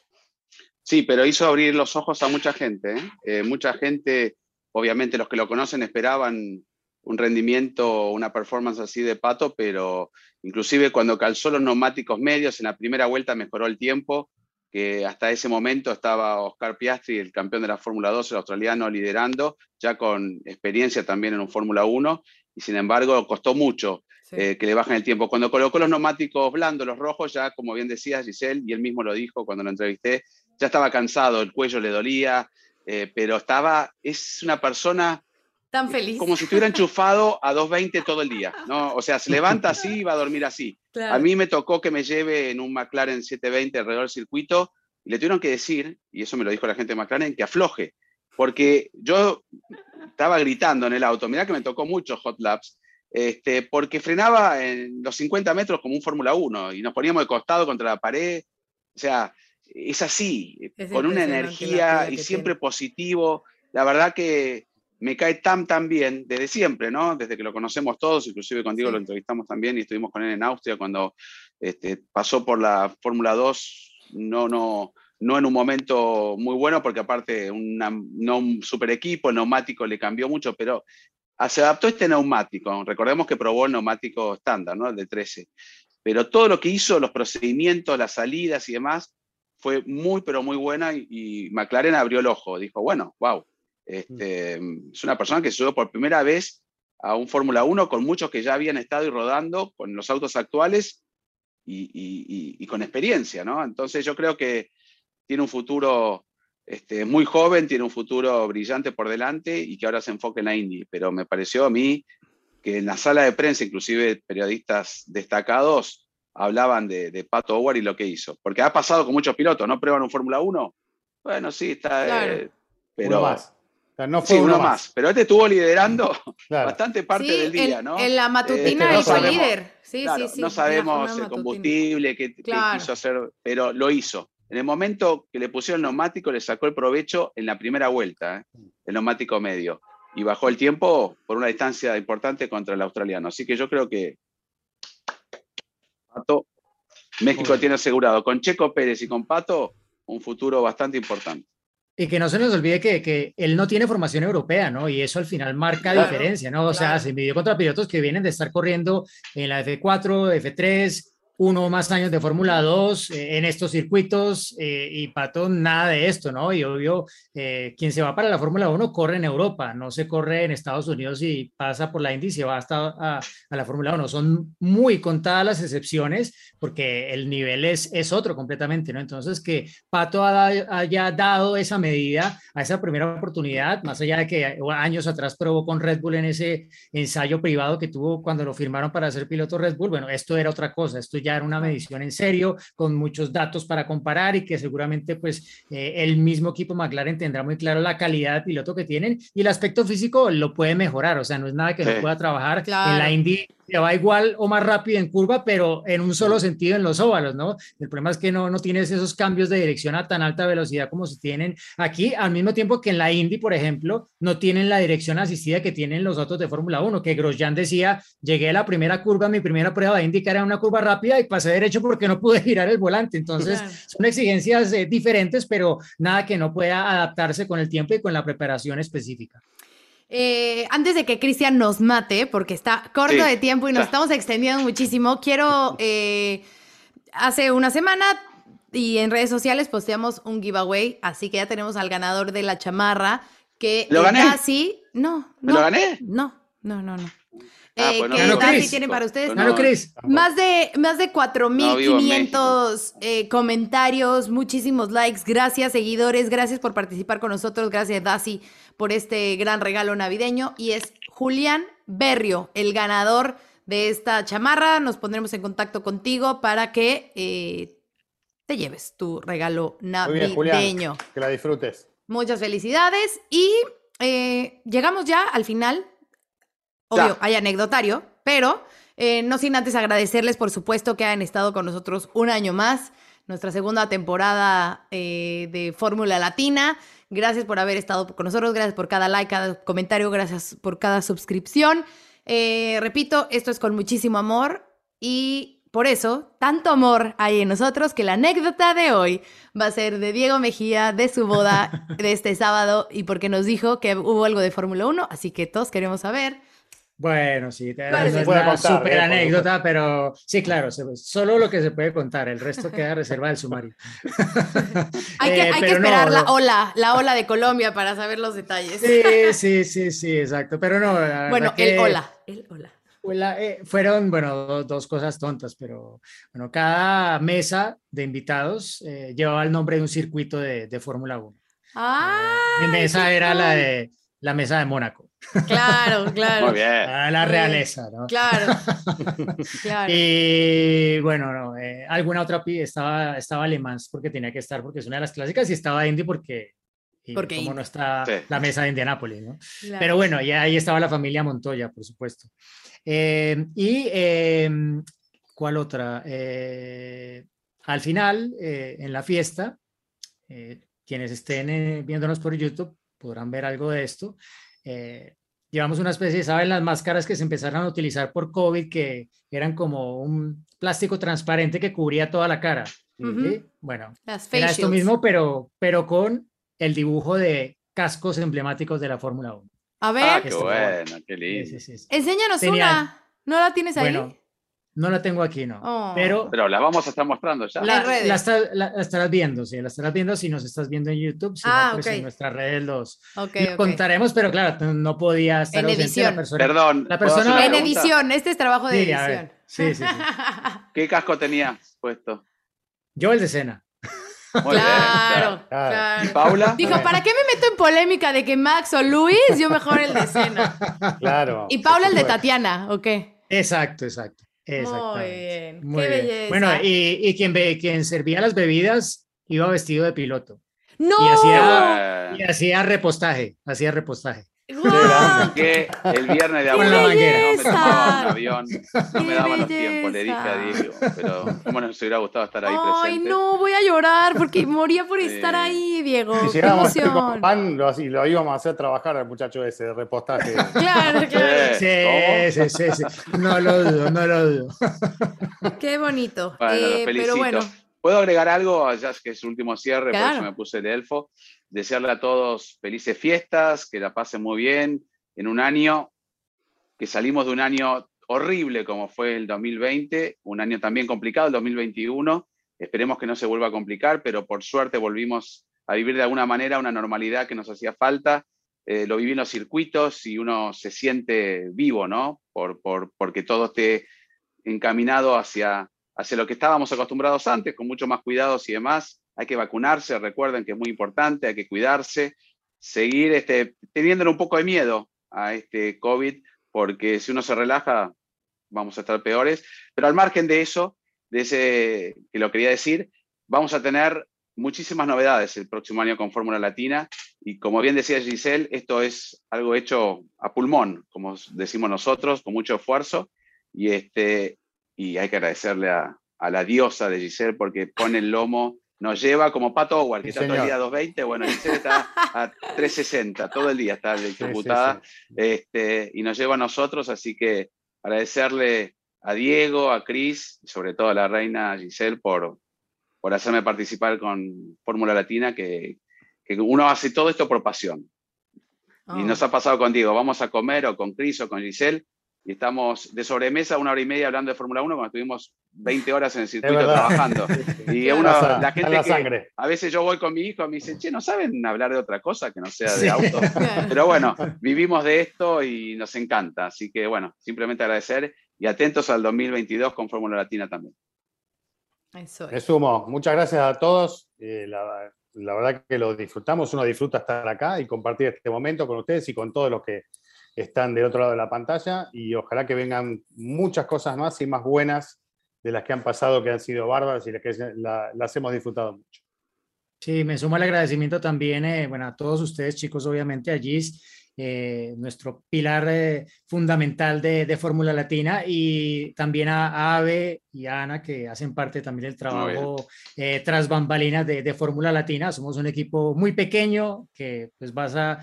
Sí, pero hizo abrir los ojos a mucha gente. ¿eh? Eh, mucha gente, obviamente los que lo conocen esperaban un rendimiento, una performance así de Pato, pero inclusive cuando calzó los neumáticos medios en la primera vuelta mejoró el tiempo, que hasta ese momento estaba Oscar Piastri, el campeón de la Fórmula 2, el australiano, liderando, ya con experiencia también en un Fórmula 1, y sin embargo costó mucho eh, que le bajen el tiempo. Cuando colocó los neumáticos blandos, los rojos, ya como bien decía Giselle, y él mismo lo dijo cuando lo entrevisté, ya estaba cansado, el cuello le dolía, eh, pero estaba, es una persona... Tan feliz. Como si estuviera enchufado a 220 todo el día, ¿no? O sea, se levanta así y va a dormir así. A mí me tocó que me lleve en un McLaren 720 alrededor del circuito y le tuvieron que decir, y eso me lo dijo la gente de McLaren, que afloje, porque yo estaba gritando en el auto, mirá que me tocó mucho hot laps, este, porque frenaba en los 50 metros como un Fórmula 1 y nos poníamos de costado contra la pared. O sea, es así, con una energía y siempre positivo. La verdad que me cae tan, tan bien desde siempre, ¿no? Desde que lo conocemos todos, inclusive contigo lo entrevistamos también y estuvimos con él en Austria cuando este, pasó por la Fórmula 2, no, no, no en un momento muy bueno, porque aparte no un super equipo, el neumático le cambió mucho, pero se adaptó este neumático. Recordemos que probó el neumático estándar, ¿no? El de 13. Pero todo lo que hizo, los procedimientos, las salidas y demás, fue muy, pero muy buena y, McLaren abrió el ojo. Dijo, bueno, wow, este, es una persona que subió por primera vez a un Fórmula 1 con muchos que ya habían estado y rodando con los autos actuales y, con experiencia, ¿no? Entonces yo creo que tiene un futuro este, muy joven, tiene un futuro brillante por delante y que ahora se enfoque en la Indy. Pero me pareció a mí que en la sala de prensa, inclusive periodistas destacados, hablaban de, Pato Howard y lo que hizo. Porque ha pasado con muchos pilotos, ¿no prueban un Fórmula 1? Bueno, sí, está... Eh, pero, más. no fue sí, uno, más. Pero este estuvo liderando bastante parte del día, ¿no? En la matutina este, él fue líder. Sí, sí, sí. No sabemos el combustible que, quiso hacer, pero lo hizo. En el momento que le pusieron el neumático, le sacó el provecho en la primera vuelta, ¿eh? el neumático medio, y bajó el tiempo por una distancia importante contra el australiano. Así que yo creo que Pato, México tiene asegurado con Checo Pérez y con Pato un futuro bastante importante. Y que no se nos olvide que, que, él no tiene formación europea, ¿no? Y eso al final marca diferencia, ¿no? O sea, se midió contra pilotos que vienen de estar corriendo en la F4, F3, uno o más años de Fórmula 2 eh, en estos circuitos eh, y Pato nada de esto, ¿no? Y obvio, eh, quien se va para la Fórmula 1 corre en Europa, no se corre en Estados Unidos y pasa por la Indy y se va hasta a, a la Fórmula 1. Son muy contadas las excepciones porque el nivel es, es otro completamente, ¿no? Entonces, que Pato haya dado esa medida a esa primera oportunidad, más allá de que años atrás probó con Red Bull en ese ensayo privado que tuvo cuando lo firmaron para ser piloto Red Bull, bueno, esto era otra cosa, esto ya era una medición en serio, con muchos datos para comparar y que seguramente pues eh, el mismo equipo McLaren tendrá muy claro la calidad de piloto que tienen y el aspecto físico lo puede mejorar, o sea, no es nada que no pueda trabajar Claro. en la Indy le va igual o más rápido en curva, pero en un solo sentido en los óvalos, ¿no? El problema es que no, no tienes esos cambios de dirección a tan alta velocidad como se tienen aquí, al mismo tiempo que en la Indy, por ejemplo, no tienen la dirección asistida que tienen los autos de Fórmula 1, que Grosjean decía, llegué a la primera curva, mi primera prueba de Indy, que era una curva rápida y pasé derecho porque no pude girar el volante. Entonces, Claro. son exigencias eh, diferentes, pero nada que no pueda adaptarse con el tiempo y con la preparación específica. Eh, antes de que Cristian nos mate, porque está corto Sí. de tiempo y nos Ya. estamos extendiendo muchísimo, quiero, eh, hace una semana y en redes sociales posteamos un giveaway, así que ya tenemos al ganador de la chamarra, que ¿Lo gané? Daci- no, ¿Me no, lo gané? no, no, no, no. Ah, Eh, no, que no, tiene para ustedes. No, Claro, Cris. Más de, más de No vivo en 4.500 eh, comentarios, muchísimos likes. Gracias, seguidores. Gracias por participar con nosotros. Gracias, Dasi, por este gran regalo navideño. Y es Julián Berrio, el ganador de esta chamarra. Nos pondremos en contacto contigo para que eh, te lleves tu regalo Muy navideño. bien, Julián. Que la disfrutes. Muchas felicidades. Y eh, llegamos ya al final. Obvio, Ya. hay anecdotario, pero eh, no sin antes agradecerles, por supuesto, que hayan estado con nosotros un año más. Nuestra segunda temporada eh, de Fórmula Latina. Gracias por haber estado con nosotros. Gracias por cada like, cada comentario. Gracias por cada suscripción. Eh, repito, esto es con muchísimo amor y por eso tanto amor hay en nosotros que la anécdota de hoy va a ser de Diego Mejía, de su boda de este sábado y porque nos dijo que hubo algo de Fórmula 1, así que todos queremos saber. Bueno, sí, te- no es una contar, super eh, anécdota, pero sí, claro, se- solo lo que se puede contar, el resto queda reserva del sumario. Hay que, Eh, hay que pero no, esperar la ola, la ola de Colombia para saber los detalles. Sí, sí, sí, sí, exacto, pero no. bueno, que el hola, el hola. fue la- eh, fueron, bueno, do- dos cosas tontas, pero bueno, cada mesa de invitados llevaba el nombre de un circuito de, de Fórmula 1. Ah, Mi mesa era la de la mesa de Mónaco, claro, claro. Muy bien. ah, la bien. realeza, ¿no? Claro, claro. Y bueno, no, eh, alguna otra pi- estaba, estaba alemán porque tenía que estar, porque es una de las clásicas, y estaba Indy porque, y Porque como no está Sí. la mesa de Indianápolis, ¿no? claro. Pero bueno, y ahí estaba la familia Montoya, por supuesto. Eh, y eh, ¿cuál otra? Eh, al final, eh, en la fiesta, eh, quienes estén eh, viéndonos por YouTube podrán ver algo de esto. Eh, llevamos una especie, ¿saben? Las máscaras que se empezaron a utilizar por COVID, que eran como un plástico transparente que cubría toda la cara. Bueno, Las face era esto mismo, pero, pero con el dibujo de cascos emblemáticos de la Fórmula 1. A ver, Ah, Este, qué bueno, qué lindo. Sí, sí, sí. enséñanos Tenía- una. ¿No la tienes ahí? Bueno, no la tengo aquí, no. Oh. Pero Pero la vamos a estar mostrando ya. La- la, En redes. la está- la- la estarás viendo, sí, la estarás viendo si nos estás viendo en YouTube, si Ah, no, pues ok. en nuestras redes los contaremos, pero claro, no podía estar En ausente edición. la persona. Perdón. La ¿puedo hacer persona- En pregunta? edición, este es trabajo de Sí, a ver, edición. sí, sí, sí. ¿Qué casco tenías puesto? Yo el de cena. Muy bien, claro, claro. claro. ¿Y Paula? Dijo, ¿para qué me meto en polémica de que Max o Luis? Yo mejor el de cena. Claro. Y Paula el de. Tatiana, ¿o qué? Exacto, exacto. Muy exactamente. bien, Muy qué bien. belleza. Bueno, y, y quien, ve- quien servía las bebidas iba vestido de piloto ¡No! y hacía- y hacía repostaje, hacía repostaje. ¡Guau! que el viernes de manguera. no me tomaba un avión, no me ¡Qué daban los tiempos, le dije a! Diego, pero cómo nos hubiera gustado estar ahí Ay, presente. no, voy a llorar porque moría por estar ahí, Diego. Si ¡Qué llegamos a con emoción! pan, lo, así- lo íbamos a hacer trabajar al muchacho ese de repostaje. Claro, claro. Sí, sí, sí, sí. No lo dudo, no lo dudo. Qué bonito. Bueno, Eh, pero bueno, ¿Puedo agregar algo? Ya que es el último cierre, por eso me puse el elfo. Desearle a todos felices fiestas, que la pasen muy bien en un año, que salimos de un año horrible como fue el 2020, un año también complicado, el 2021. Esperemos que no se vuelva a complicar, pero por suerte volvimos a vivir de alguna manera una normalidad que nos hacía falta. Eh, lo viví en los circuitos y uno se siente vivo, ¿no? Por, por, porque todo esté encaminado hacia, hacia lo que estábamos acostumbrados antes, con mucho más cuidados y demás. Hay que vacunarse, recuerden que es muy importante, hay que cuidarse, seguir este, teniéndole un poco de miedo a este COVID, porque si uno se relaja, vamos a estar peores. Pero al margen de eso, de ese que lo quería decir, vamos a tener muchísimas novedades el próximo año con Fórmula Latina y como bien decía Giselle, esto es algo hecho a pulmón, como decimos nosotros, con mucho esfuerzo y, este, hay que agradecerle a la diosa de Giselle porque pone el lomo, nos lleva como Pato Howard, que está todo el día a 220, bueno, Giselle está a 360, todo el día está ejecutada Este, y nos lleva a nosotros, así que agradecerle a Diego, a Cris, y sobre todo a la reina Giselle por, por hacerme participar con Fórmula Latina, que, que, uno hace todo esto por pasión. Y nos ha pasado con Diego, vamos a comer o con Cris o con Giselle, y estamos de sobremesa una hora y media hablando de Fórmula 1 cuando estuvimos 20 horas en el circuito trabajando. Y uno, la gente la que a veces yo voy con mi hijo y me dicen, che, ¿no saben hablar de otra cosa que no sea de auto? Pero bueno, vivimos de esto y nos encanta. Así que bueno, simplemente agradecer y atentos al 2022 con Fórmula Latina también. Eso sumo. Muchas gracias a todos. Eh, la, la verdad que lo disfrutamos. Uno disfruta estar acá y compartir este momento con ustedes y con todos los que están del otro lado de la pantalla y ojalá que vengan muchas cosas más y más buenas de las que han pasado, que han sido bárbaras y las que las hemos disfrutado mucho. Sí, me sumo el agradecimiento también eh, bueno, a todos ustedes, chicos, obviamente, a Gis, eh, nuestro pilar eh, fundamental de, de Fórmula Latina, y también a, Ave y a Ana, que hacen parte también del trabajo tras bambalinas de, de Fórmula Latina. Somos un equipo muy pequeño que pues basa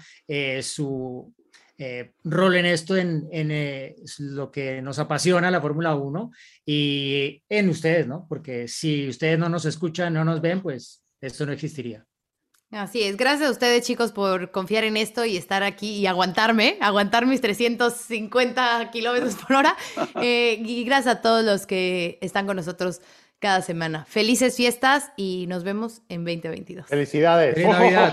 su eh, rol en esto, en, eh, lo que nos apasiona la Fórmula 1 y en ustedes, ¿no? Porque si ustedes no nos escuchan, no nos ven, pues esto no existiría. Así es, gracias a ustedes chicos por confiar en esto y estar aquí y aguantarme, aguantar mis 350 kilómetros por hora. Eh, y gracias a todos los que están con nosotros cada semana. Felices fiestas y nos vemos en 2022. Felicidades. Feliz Navidad.